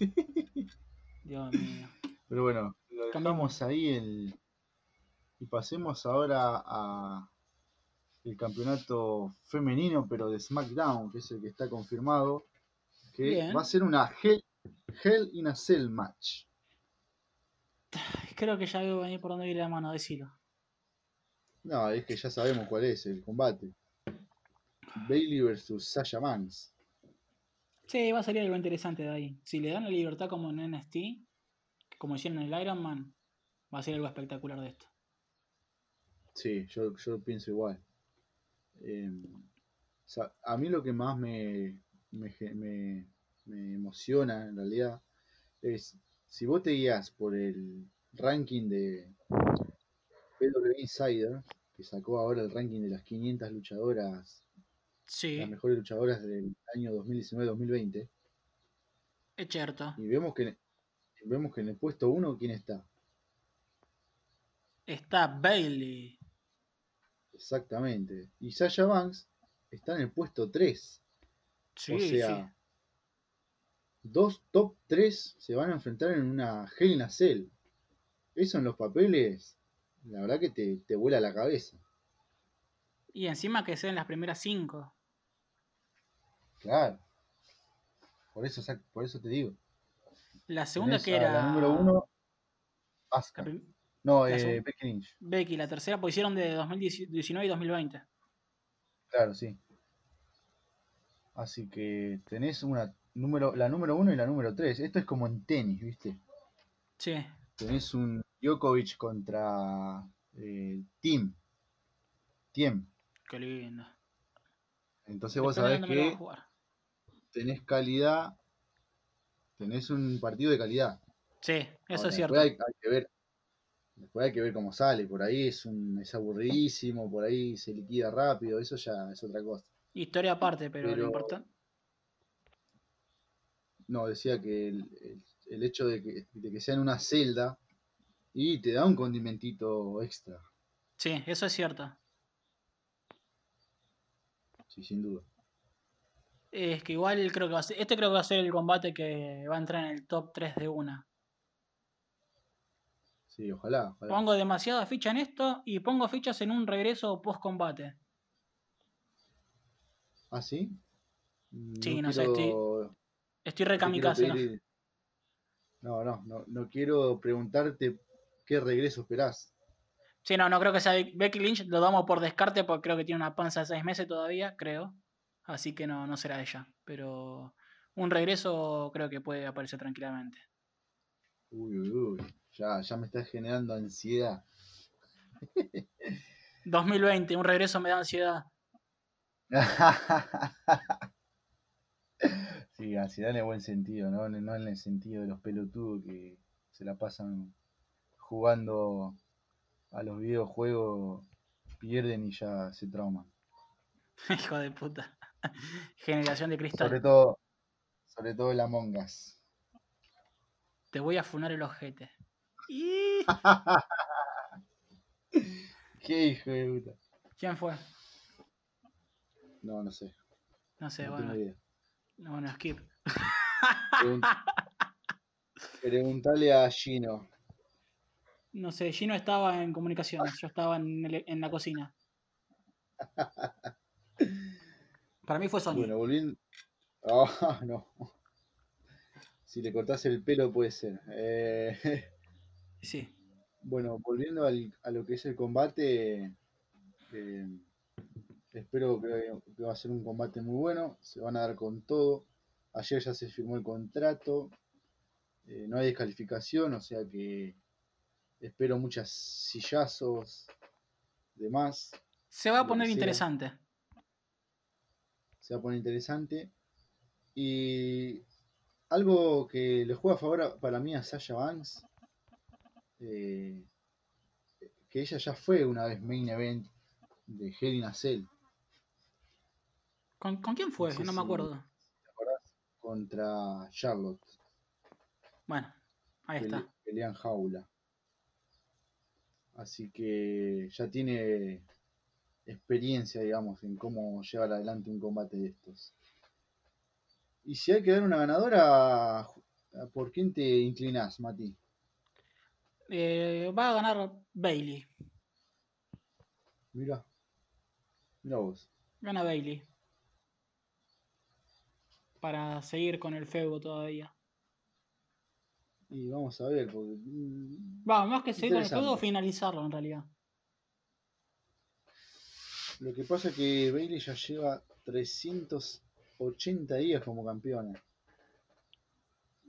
Dios mío. Pero bueno, lo dejamos ahí el... y pasemos ahora a el campeonato femenino, pero de SmackDown, que es el que está confirmado, que Bien. va a ser una Hell, Hell in a Cell match. Creo que ya veo venir por donde viene la mano, decilo. No, es que ya sabemos cuál es el combate. Bailey versus Sasha Banks. Sí, va a salir algo interesante de ahí. Si le dan la libertad como en NXT, como hicieron en el Iron Man, va a ser algo espectacular de esto. Sí, yo, yo pienso igual. Sea, a mí lo que más me, me, me- me emociona en realidad es si vos te guías por el ranking de PW Insider, que sacó ahora el ranking de las 500 luchadoras, Sí, las mejores luchadoras del año 2019-2020, es cierto. y vemos que, vemos que en el puesto 1, ¿quién está? Está Bailey. Exactamente. Y Sasha Banks está en el puesto 3. Sí, o sea, sí. dos top 3 se van a enfrentar en una Hell in a Cell. Eso en los papeles, la verdad que te, te vuela la cabeza. Y encima que sean las primeras cinco. Claro. Por eso, por eso te digo. La segunda que era. La número 1, la Asuka. No, eh, Becky Lynch. Becky, la tercera pues hicieron de 2019 y 2020. Claro, sí. Así que tenés una número, la número 1 y la número 3. Esto es como en tenis, ¿viste? Sí, Tenés un Djokovic contra eh, Team. Team. qué lindo. Entonces vos sabés lo que tenés calidad, tenés un partido de calidad. Sí, eso Ahora, es cierto. Después hay, hay que ver, después hay que ver cómo sale. Por ahí es un, es aburridísimo, por ahí se liquida rápido, eso ya es otra cosa. Historia aparte, pero, lo Pero- importante. No, decía que el, el- el hecho de que, de que sea en una celda y te da un condimentito extra, Sí, eso es cierto. Sí, sin duda. Es que igual creo que va a ser, este creo que va a ser el combate que va a entrar en el top 3 de una. Sí, ojalá, ojalá. Pongo demasiada ficha en esto y pongo fichas en un regreso post combate. ¿Ah, sí? Mm, Sí, no sé, Estoy no re te quiero kamikaze, ¿no? pedir- No, no, no, no quiero preguntarte qué regreso esperás. Sí, no, no creo que sea Be- Becky Lynch, lo damos por descarte porque creo que tiene una panza de 6 meses todavía, creo. Así que no, no será ella. Pero un regreso creo que puede aparecer tranquilamente. Uy, uy, uy, ya, ya me estás generando ansiedad. 2020, un regreso me da ansiedad. Sí, ansiedad en el buen sentido, ¿no? No en el sentido de los pelotudos que se la pasan jugando a los videojuegos, pierden y ya se trauman. Hijo de puta. Generación de cristal. Sobre todo, sobre todo el Among Us. Te voy a funar el ojete. Y... Qué hijo de puta. ¿Quién fue? No, no sé. No sé, no bueno. tengo idea. Bueno, skip. Pregun- Preguntale a Gino. No sé, Gino estaba en comunicaciones, yo estaba en, el- en la cocina. Para mí fue Sony. Bueno, volviendo. Ah, no. Si le cortás el pelo puede ser. Eh, Sí. Bueno, volviendo al- a lo que es el combate, eh, espero que, que va a ser un combate muy bueno, se van a dar con todo. Ayer ya se firmó el contrato, eh, no hay descalificación, o sea que espero muchas sillazos, demás, Se va a poner interesante. se va a poner interesante. Y algo que le juega a favor para mí a Sasha Banks, eh, que ella ya fue una vez main event de Hell in a Cell, ¿Con, con quién fue? No sé no me si- acuerdo. ¿te acordás? Contra Charlotte, Bueno, ahí pele- está. pelean jaula. Así que ya tiene experiencia, digamos, en cómo llevar adelante un combate de estos. Y si hay que dar una ganadora, ¿por quién te inclinás, Mati? Eh, va a ganar Bailey. Mira, mira vos. Gana Bailey. Para seguir con el feudo todavía. Y vamos a ver, porque mm, Va, más que seguir con el Interesante. finalizarlo en realidad. lo que pasa es que Bailey ya lleva 380 días como campeona.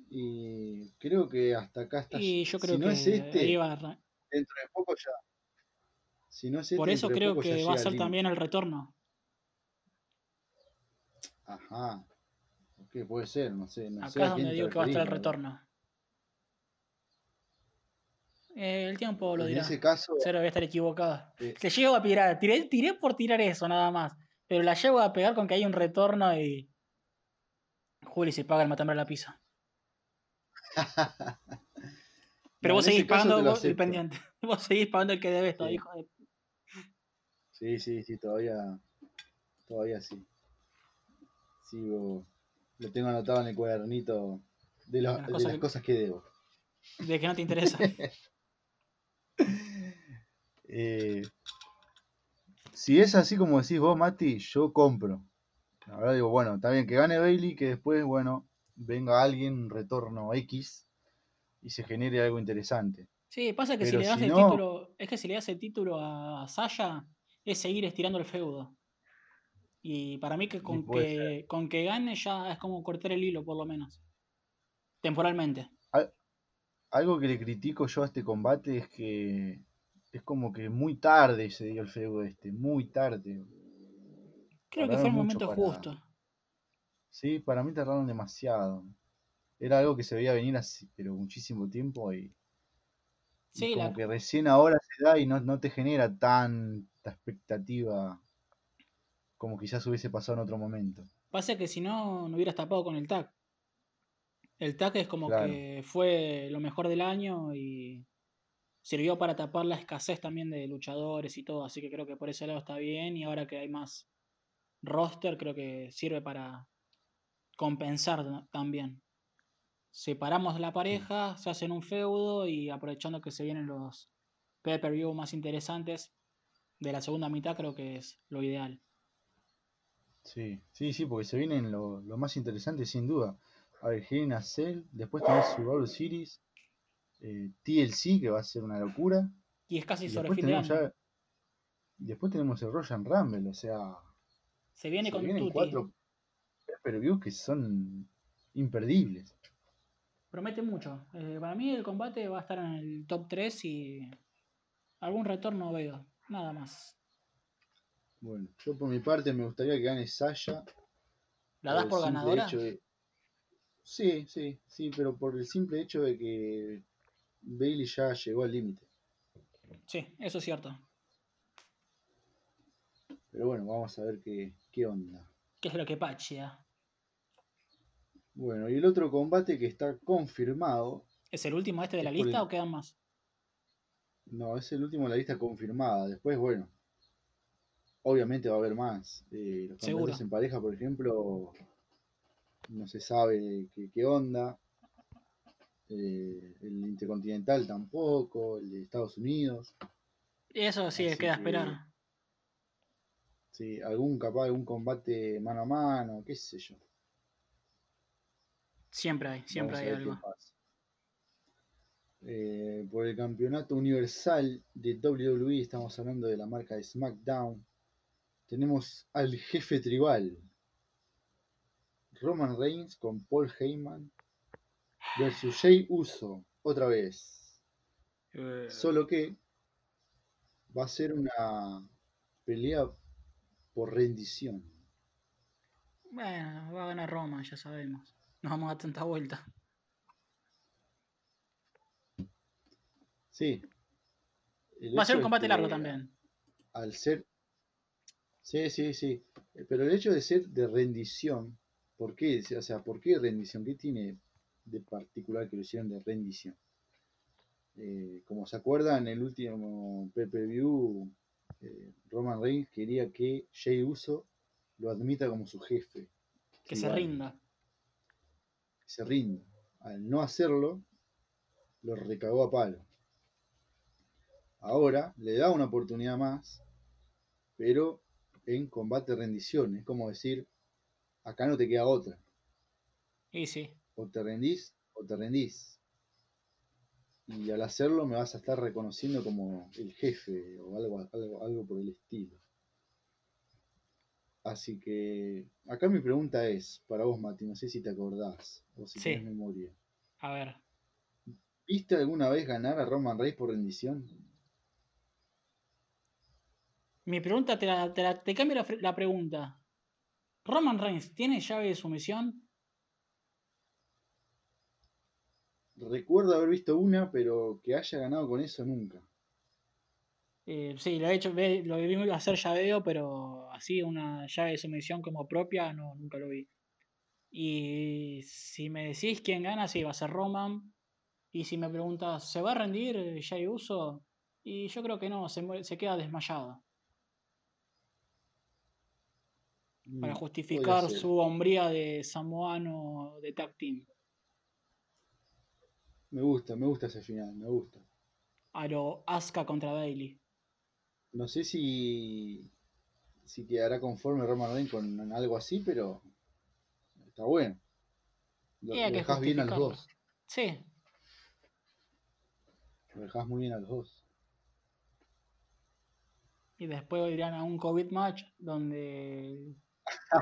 Y creo que hasta acá está. Y yo creo si no que es este, dentro de poco ya. Si no es este, Por eso creo que va a ser también el retorno. Ajá. ¿Qué puede ser? No sé. No Acá es donde digo que va a estar el retorno. Eh, el tiempo lo En dirá. ese caso, Cero voy a estar equivocado. eh, Te llego a tirar, tiré, tiré por tirar eso nada más. Pero la llego a pegar con que hay un retorno y. Juli se paga el matambre a la pizza. Pero no, vos en seguís pagando vos el pendiente. Vos seguís pagando el que debes, Sí. hijo de. Sí, sí, sí, todavía, todavía sí. Sigo, lo tengo anotado en el cuadernito de, lo- las de cosas las que- cosas que debo. De que no te interesa. Eh, si es así como decís vos, Mati, yo compro. Verdad digo, bueno, está bien que gane Bailey, que después, bueno, venga alguien, un retorno X, y se genere algo interesante. Sí, pasa que si le das si el no- título. Es que si le das el título a Sasha, es seguir estirando el feudo. Y para mí que con, que con que gane ya es como cortar el hilo, por lo menos. Temporalmente. Algo que le critico yo a este combate es que es como que muy tarde se dio el feudo este, muy tarde. Creo que fue el momento para- justo. Sí, para mí tardaron demasiado. Era algo que se veía venir hace, pero muchísimo tiempo y, y Sí, como la- que recién ahora se da y no, no te genera tanta expectativa como quizás hubiese pasado en otro momento. pasa que si no, no hubieras tapado con el tag. El tag es como Claro. que fue lo mejor del año y sirvió para tapar la escasez también de luchadores y todo, así que creo que por ese lado está bien y ahora que hay más roster creo que sirve para compensar también. Separamos la pareja, se hacen un feudo y aprovechando que se vienen los pay-per-view más interesantes de la segunda mitad creo que es lo ideal. Sí, sí, sí, porque se vienen lo, lo más interesante sin duda. A ver, Hell in a Cell, después tenés Survivor Series, eh, TLC, que va a ser una locura. Y es casi Y sobre después fin de tenemos año. ya. Después tenemos el Royal Rumble, o sea. Se viene se con vienen Tutti. cuatro pay-per-views que son imperdibles. Promete mucho. Eh, para mí el combate va a estar en el top 3 y algún retorno veo. Nada más. Bueno, yo por mi parte me gustaría que gane Sasha. ¿La das por ganadora? hecho de- Sí, sí, sí, pero por el simple hecho de que Bailey ya llegó al límite. Sí, eso es cierto. Pero bueno, vamos a ver qué, qué onda. ¿Qué es lo que pachea? Bueno, y el otro combate que está confirmado, ¿Es el último este de la lista el- o quedan más? no, es el último de la lista confirmada. Después, bueno, obviamente va a haber más. Eh, los Seguro. campeonatos en pareja, por ejemplo, no se sabe qué, qué onda. Eh, el Intercontinental tampoco, el de Estados Unidos. Eso sí, Así queda que- esperar. Sí, algún capaz, algún combate mano a mano, qué sé yo. Siempre hay, siempre hay algo. Eh, por el campeonato universal de WWE, estamos hablando de la marca de SmackDown. Tenemos al jefe tribal, Roman Reigns con Paul Heyman versus Jay Uso, otra vez. Eh, Solo que va a ser una pelea por rendición. Bueno, va a ganar Roma, ya sabemos. No vamos a dar tanta vuelta. Sí. El Va a ser un combate largo también. Al ser. Sí, sí, sí. Pero el hecho de ser de rendición, ¿por qué? O sea, ¿por qué rendición? ¿Qué tiene de particular que lo hicieron de rendición? Eh, como se acuerdan, en el último PPV, eh, Roman Reigns quería que Jay Uso lo admita como su jefe. Que se rinda. que se rinda. Al no hacerlo, lo recagó a palo. Ahora le da una oportunidad más, pero en combate rendición. Es como decir, acá no te queda otra. Y sí. O te rendís o te rendís. Y al hacerlo me vas a estar reconociendo como el jefe o algo, algo, algo por el estilo. Así que acá mi pregunta es, para vos Mati, no sé si te acordás o si Sí. tenés memoria. A ver. ¿Viste alguna vez ganar a Roman Reigns por rendición? Mi pregunta, te, la, te, la- te cambio la, pregunta. ¿Roman Reigns tiene llave de sumisión? Recuerdo haber visto una, pero que haya ganado con eso nunca. Eh, sí, lo he hecho, lo vi hacer llaveo, pero así una llave de sumisión como propia, no, nunca lo vi. Y si me decís quién gana, sí, va a ser Roman. Y si me preguntas, ¿se va a rendir eh, Jay Uso? Y yo creo que no, se queda desmayado. Para Mm, justificar su hombría de samoano de tag team. Me gusta, me gusta ese final, me gusta. A lo Asuka contra Bailey. No sé si, si quedará conforme Roman Reigns con algo así, pero está bueno. Lo, lo que dejás bien a los dos. Sí, Lo dejás muy bien a los dos. Y después irán a un COVID match donde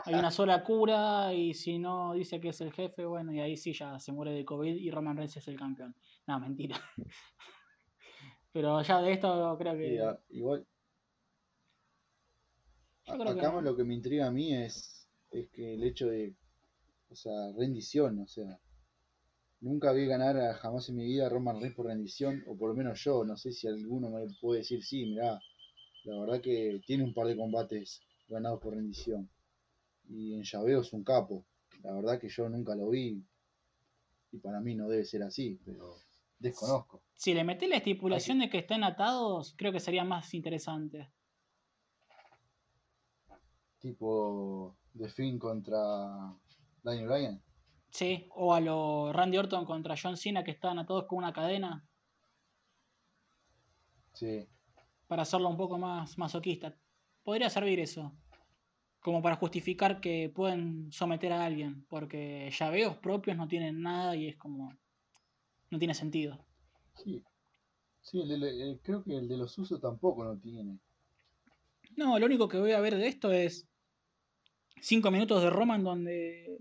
hay una sola cura y si no dice que es el jefe, bueno, y ahí sí ya se muere de COVID y Roman Reigns es el campeón. No, mentira. Pero ya de esto creo que... igual, Yo creo acá lo que me intriga a mí es, es que el hecho de, o sea, rendición, o sea, nunca vi ganar a- jamás en mi vida a Roman Reigns por rendición, o por lo menos yo, no sé si alguno me puede decir, sí, mirá, la verdad que tiene un par de combates ganados por rendición, y en llaveo es un capo, la verdad que yo nunca lo vi, y para mí no debe ser así, pero desconozco. Si le metés la estipulación de que estén atados, creo que sería más interesante. Tipo The Finn contra Daniel Bryan. Sí, o a lo Randy Orton contra John Cena que están atados con una cadena. Sí. Para hacerlo un poco más masoquista. Podría servir eso. Como para justificar que pueden someter a alguien. Porque llaveos propios no tienen nada y es como. No tiene sentido. Sí. Sí, el de- el- creo que el de los usos tampoco no tiene. No, lo único que voy a ver de esto es 5 minutos de Roman donde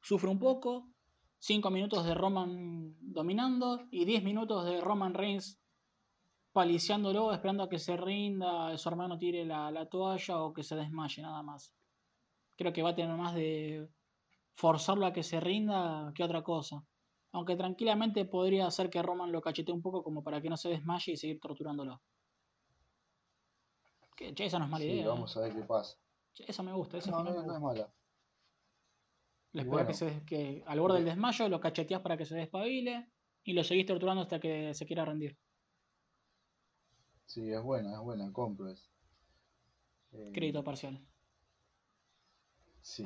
sufre un poco, 5 minutos de Roman dominando y 10 minutos de Roman Reigns paliciándolo, esperando a que se rinda, su hermano tire la, la toalla o que se desmaye, nada más. Creo que va a tener más de forzarlo a que se rinda que otra cosa. Aunque tranquilamente podría hacer que Roman lo cachetee un poco como para que no se desmaye y seguir torturándolo. Que, che, esa no es mala Sí, idea. ¿eh? vamos a ver qué pasa. Che, Eso me gusta, No, no, es mala. Bueno. que, se, que al borde del desmayo lo cacheteás para que se despabile y lo seguís torturando hasta que se quiera rendir. Sí, es buena, es buena, compro eso. Eh, Crédito parcial. Sí.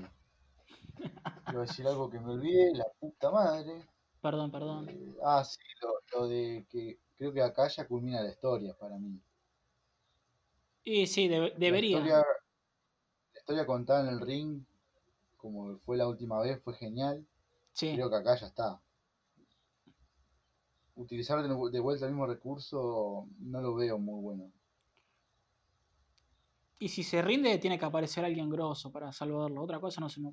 Iba a decir algo que me olvidé, la puta madre. Perdón, perdón. Eh, ah, sí, lo, lo de que creo que acá ya culmina la historia para mí. Y sí, La debería. historia, la historia contada en el ring, como fue la última vez, fue genial. Sí. Creo que acá ya está. Utilizar de, vuelta el mismo recurso no lo veo muy bueno. Y si se rinde, tiene que aparecer alguien grosso para salvarlo. Otra cosa no se me.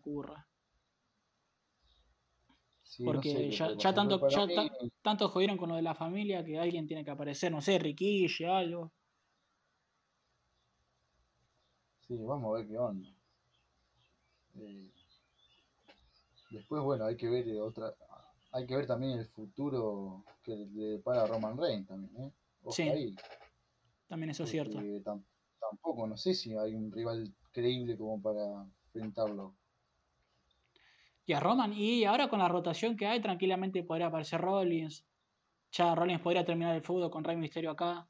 Sí, no Porque sé ya, ya tanto, ya mí- tanto jodieron con lo de la familia que alguien tiene que aparecer. No sé, Riquishi, algo. Sí, vamos a ver qué onda. Eh, después, bueno, hay que ver otra, hay que ver también el futuro que le depara Roman Reigns también, ¿eh? Ojo Sí, ahí, También eso es cierto. tampoco, no sé si hay un rival creíble como para enfrentarlo. Y a Roman, y ahora con la rotación que hay, tranquilamente podría aparecer Rollins. Ya Rollins podría terminar el feudo con Rey Mysterio acá.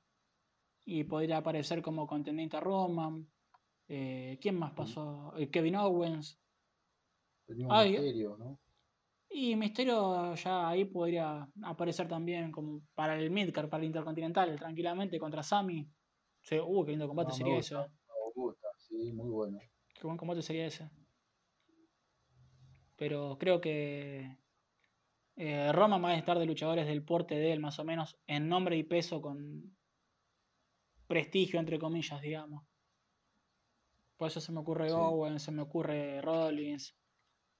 Y podría aparecer como contendiente a Roman. Eh, ¿Quién más pasó? Eh, Kevin Owens. El mismo Ay, misterio, ¿no? Y Mysterio ya ahí podría aparecer también como para el Midcard, para el Intercontinental, tranquilamente contra Sami. Sí, uh, qué lindo combate No, sería gusta, ese. me gusta, sí, muy bueno. Qué buen combate sería ese. Pero creo que eh, Roma va a estar de luchadores del porte de él, más o menos, en nombre y peso, con prestigio, entre comillas, digamos. Por eso se me ocurre Sí. Owen, se me ocurre Rollins.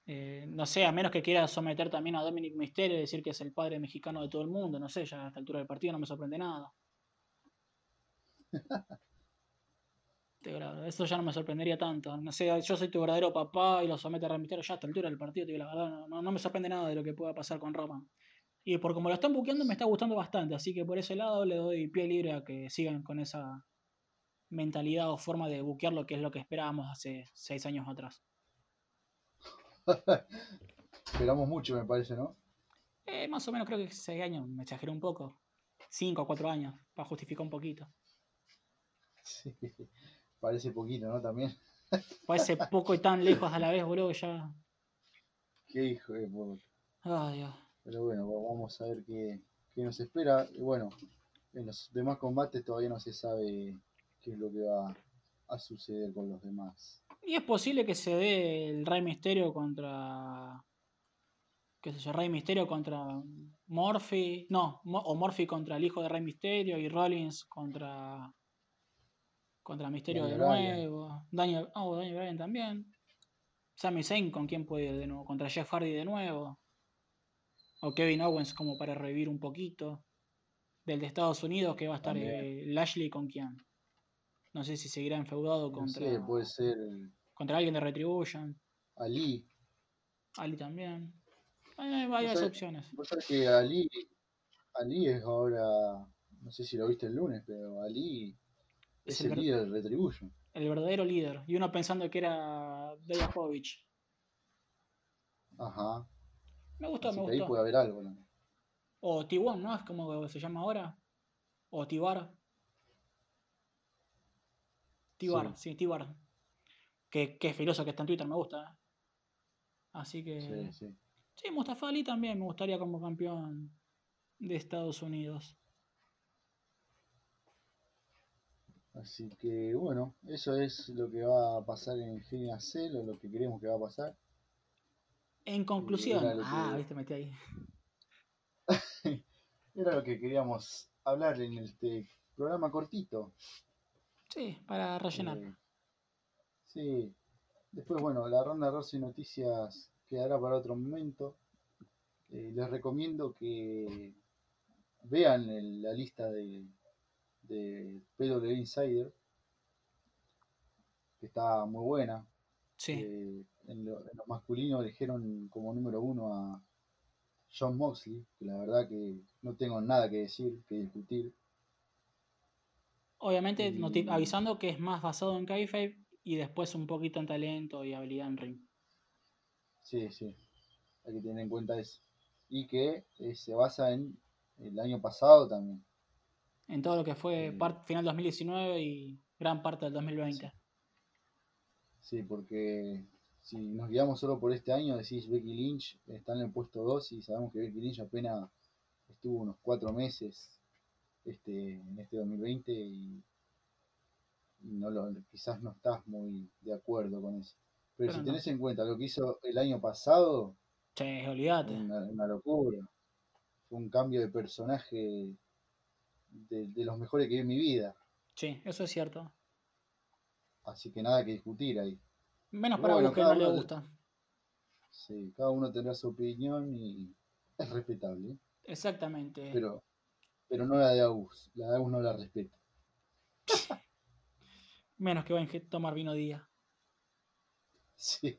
Eh, no sé, a menos que quiera someter también a Dominic Mysterio y decir que es el padre mexicano de todo el mundo. No sé, ya a esta altura del partido no me sorprende nada. Eso ya no me sorprendería tanto. No sé, yo soy tu verdadero papá y lo somete a Rey Mysterio ya a esta altura del partido, digo la verdad, no, no- no me sorprende nada de lo que pueda pasar con Roman. Y por como lo están buqueando me está gustando bastante, así que por ese lado le doy pie libre a que sigan con esa mentalidad o forma de buquearlo que es lo que esperábamos hace seis años atrás. Esperamos mucho, me parece, ¿no? Eh, más o menos creo que seis años, me exageré un poco. Cinco o cuatro años, para justificar un poquito. Sí, parece poquito, ¿no? También. Parece poco y tan lejos a la vez, boludo, ya... Qué hijo de puta. Ay, Dios. Pero bueno, va- vamos a ver qué, qué nos espera. Y bueno, en los demás combates todavía no se sabe qué es lo que va a suceder con los demás. Y es posible que se dé el Rey Misterio contra. qué sé yo, Rey Misterio contra Morphy. No, o Morphy contra el hijo de Rey Misterio y Rollins contra. contra Misterio de Daniel Bryan. nuevo. Daniel, oh, Daniel Bryan también. Sami Zayn con quién puede ir de nuevo. Contra Jeff Hardy de nuevo. O Kevin Owens como para revivir un poquito. Del de Estados Unidos que va a estar eh, Lashley con quién. No sé si seguirá enfeudado No contra, sé, puede ser contra alguien de Retribution. Ali. Ali también. Hay varias opciones. Vos sabés que Ali, Ali es ahora, no sé si lo viste el lunes, pero Ali Es es, el líder de Retribution. El verdadero líder. Y uno pensando que era Dijakovic. Ajá. Me gustó, Así me que ahí puede haber algo. ¿no? O T1, ¿no? Es como se llama ahora. O Tibar. Tibar, sí, Tibar. Que, que filoso que está en Twitter, me gusta. Así que. Sí, sí. Sí, Mustafa Ali también me gustaría como campeón de Estados Unidos. Así que bueno, eso es lo que va a pasar en Genia Cell o lo que creemos que va a pasar. En conclusión. Ah, viste, metí ahí. Era lo que queríamos hablar en este programa cortito. Sí, para rellenar. Eh, sí. Después, bueno, la ronda de errores y noticias quedará para otro momento. Eh, les recomiendo que vean el- la lista de, de PW Insider, que está muy buena. Sí. Eh, en, lo, en lo masculino eligieron como número uno a John Moxley, que la verdad que no tengo nada que decir, que discutir. Obviamente y- noti- avisando que es más basado en kayfabe y después un poquito en talento y habilidad en ring. Sí, sí, hay que tener en cuenta eso. Y que eh, se basa en el año pasado también. En todo lo que fue Sí. par- final 2019 y gran parte del 2020. Sí, porque si nos guiamos solo por este año, decís Becky Lynch está en el puesto 2 y sabemos que Becky Lynch apenas estuvo unos cuatro meses este, en este 2020 y, y no lo, quizás no estás muy de acuerdo con eso. Pero, Pero si no. tenés en cuenta lo que hizo el año pasado, Che, olvídate. una, una locura. Fue un cambio de personaje de, de los mejores que vi en mi vida. Sí, eso es cierto. Así que nada que discutir ahí. Menos para bueno, vos que no le gusta. Sí, cada uno tendrá su opinión y es respetable. Exactamente. Pero, pero no la de Agus. La de Agus no la respeto. Menos que va a tomar vino día. Sí.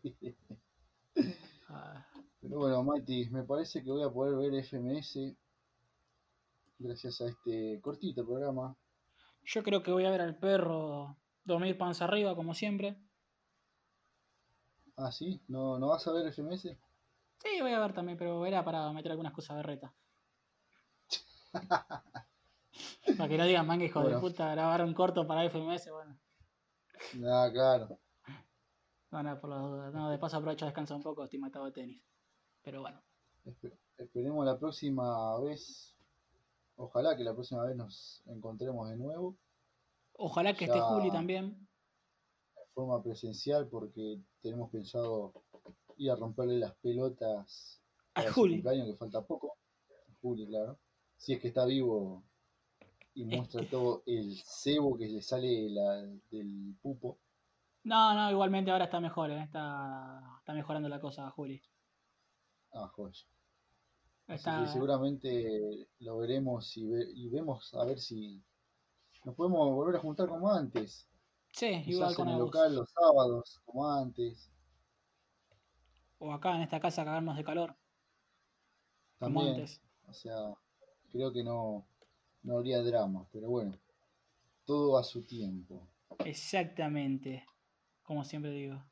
Ah, Pero bueno, Mati, me parece que voy a poder ver FMS gracias a este cortito programa. yo creo que voy a ver al perro dormir panza arriba, como siempre. Ah, sí, ¿no, no vas a ver FMS? Sí, voy a ver también, pero era para meter algunas cosas de reta. para que no digan, manga, hijo de puta, grabar un corto para FMS, bueno. Ah, claro. No, no, por las dudas. No, de paso aprovecho a descansar un poco, estoy matado de tenis. Pero bueno. Espe- Esperemos la próxima vez. Ojalá que la próxima vez nos encontremos de nuevo Ojalá que Ya. esté Juli también. en forma presencial porque tenemos pensado ir a romperle las pelotas A Juli. cumpleaños que falta poco. Juli, claro. Si es que está vivo y muestra todo el cebo que le sale la- del pupo. No, no, igualmente ahora está mejor, ¿eh? está, está mejorando la cosa, Juli. Ah, joya. Así Está, que seguramente lo veremos y, ve- y vemos a ver si nos podemos volver a juntar como antes. sí, igual Quizás con en el local los sábados, como antes. O acá en esta casa cagarnos de calor, como antes. o sea, creo que no, no habría drama, pero bueno, todo a su tiempo. Exactamente. Como siempre digo.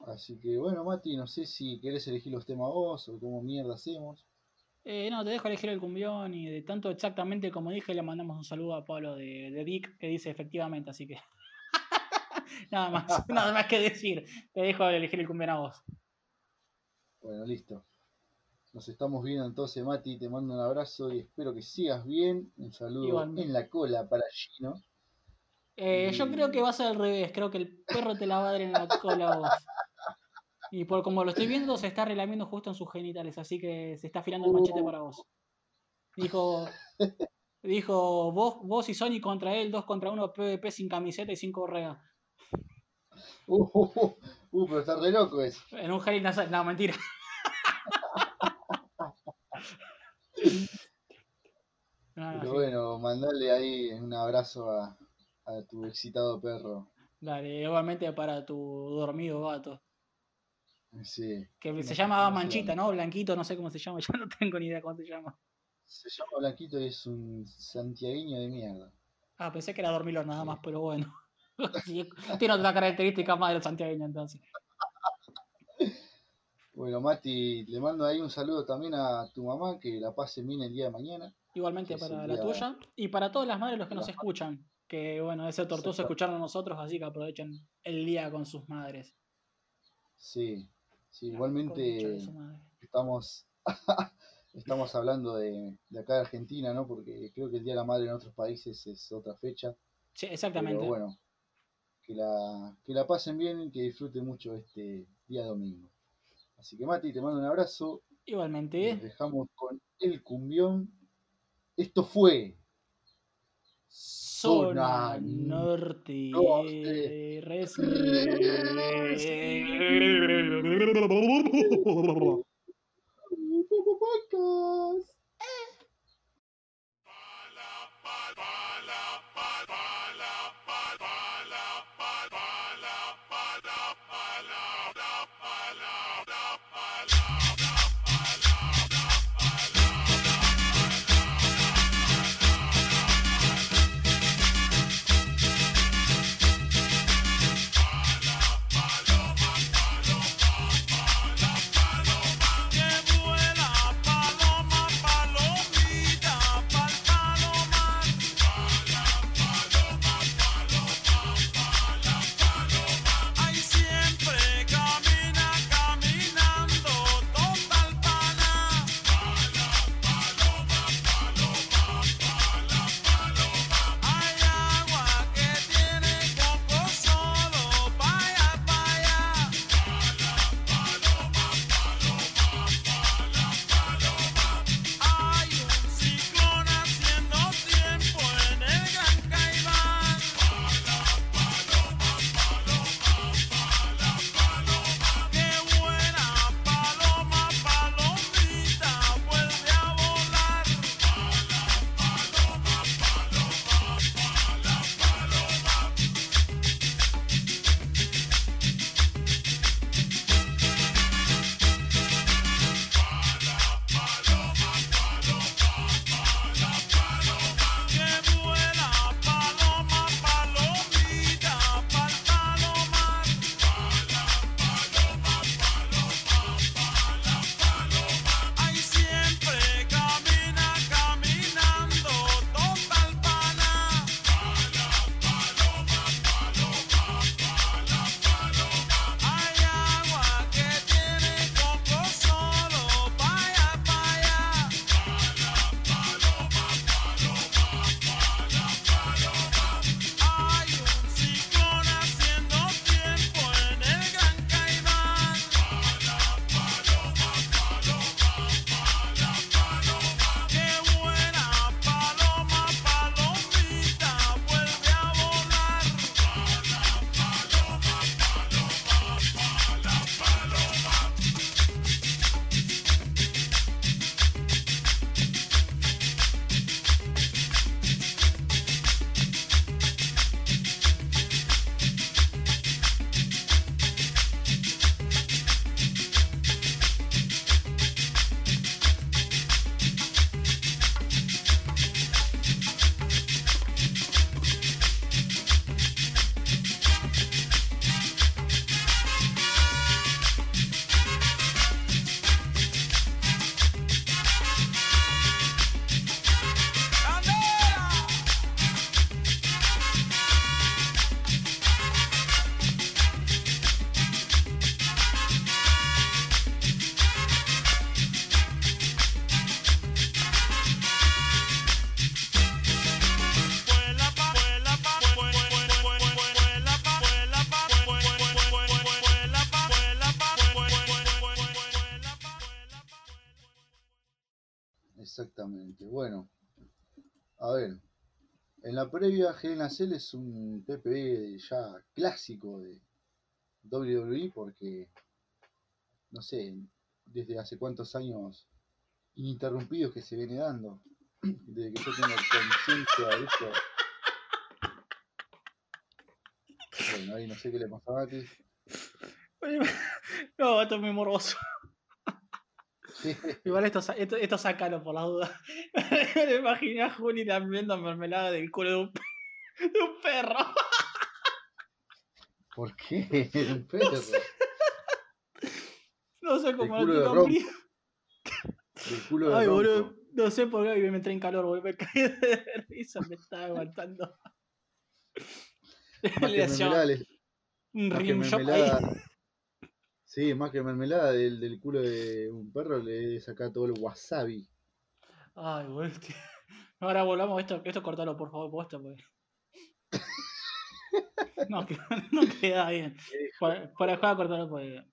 Así que bueno, Mati, no sé si querés elegir los temas vos o cómo mierda hacemos. Eh, no, te dejo elegir el cumbión y de tanto exactamente como dije, le mandamos un saludo a Pablo de, de Dick que dice efectivamente, así que. nada más, nada más que decir. Te dejo elegir el cumbión a vos. Bueno, listo. Nos estamos viendo entonces, Mati, te mando un abrazo y espero que sigas bien. Un saludo Igualmente. en la cola para Gino. Eh, yo creo que va a ser al revés. Creo que el perro te la va a dar en la cola vos. Y por como lo estoy viendo, se está relamiendo justo en sus genitales, así que se está afilando el machete Uh. para vos. Dijo, dijo vos, vos y Sony contra él, dos contra uno, PvP sin camiseta y sin correa. Uh, uh, uh, uh, pero está re loco eso. En un a Cell. No, mentira. No, Pero bueno, mandale ahí un abrazo a, a tu excitado perro. Dale, igualmente para tu dormido gato. Sí, Que No- se llama no Manchita. ¿no? Blanquito, no sé cómo se llama, yo no tengo ni idea cómo se llama. se llama Blanquito y es un santiagueño de mierda. Ah, pensé que era dormilón nada más, pero bueno. Tiene otra característica más del santiagueño entonces. Bueno, Mati, le mando ahí un saludo también a tu mamá, que la pase bien el día de mañana. Igualmente para la tuya y para todas las madres los que nos escuchan. Que bueno, es tortuoso escucharnos nosotros, así que aprovechen el día con sus madres. Sí, sí igualmente estamos, estamos hablando de, acá de Argentina, ¿no? Porque creo que el Día de la Madre en otros países es otra fecha. Sí, exactamente. Pero bueno, que la, que la pasen bien y que disfruten mucho este día domingo. Así que Mati, te mando un abrazo. Igualmente. Nos dejamos con el cumbión. Esto fue Zona Norte. norte. Bueno, previa, Hell Cell es un PPE ya clásico de WWE porque, no sé, desde hace cuántos años ininterrumpidos que se viene dando. Desde que yo tengo conciencia de esto. Bueno, ahí no sé qué le pasa a Mati. No, esto es muy morboso. Igual esto, esto, esto por la duda. Me imaginé a Juli también mermelada del culo de un, de un perro. ¿Por qué? un perro? No sé cómo culo lo de tengo. Del culo de Ay, ronco. boludo. No sé por qué me entré en calor, boludo. Me caí de risa, me estaba aguantando. Más que mermelada, un rim shop ahí. Sí, más que mermelada del, del culo de un perro le saca todo el wasabi. Ay, boludo. tío. Ahora volvamos esto, esto cortalo por favor, posta, porque. No, no queda bien. Fuera fuera de juego, cortalo porque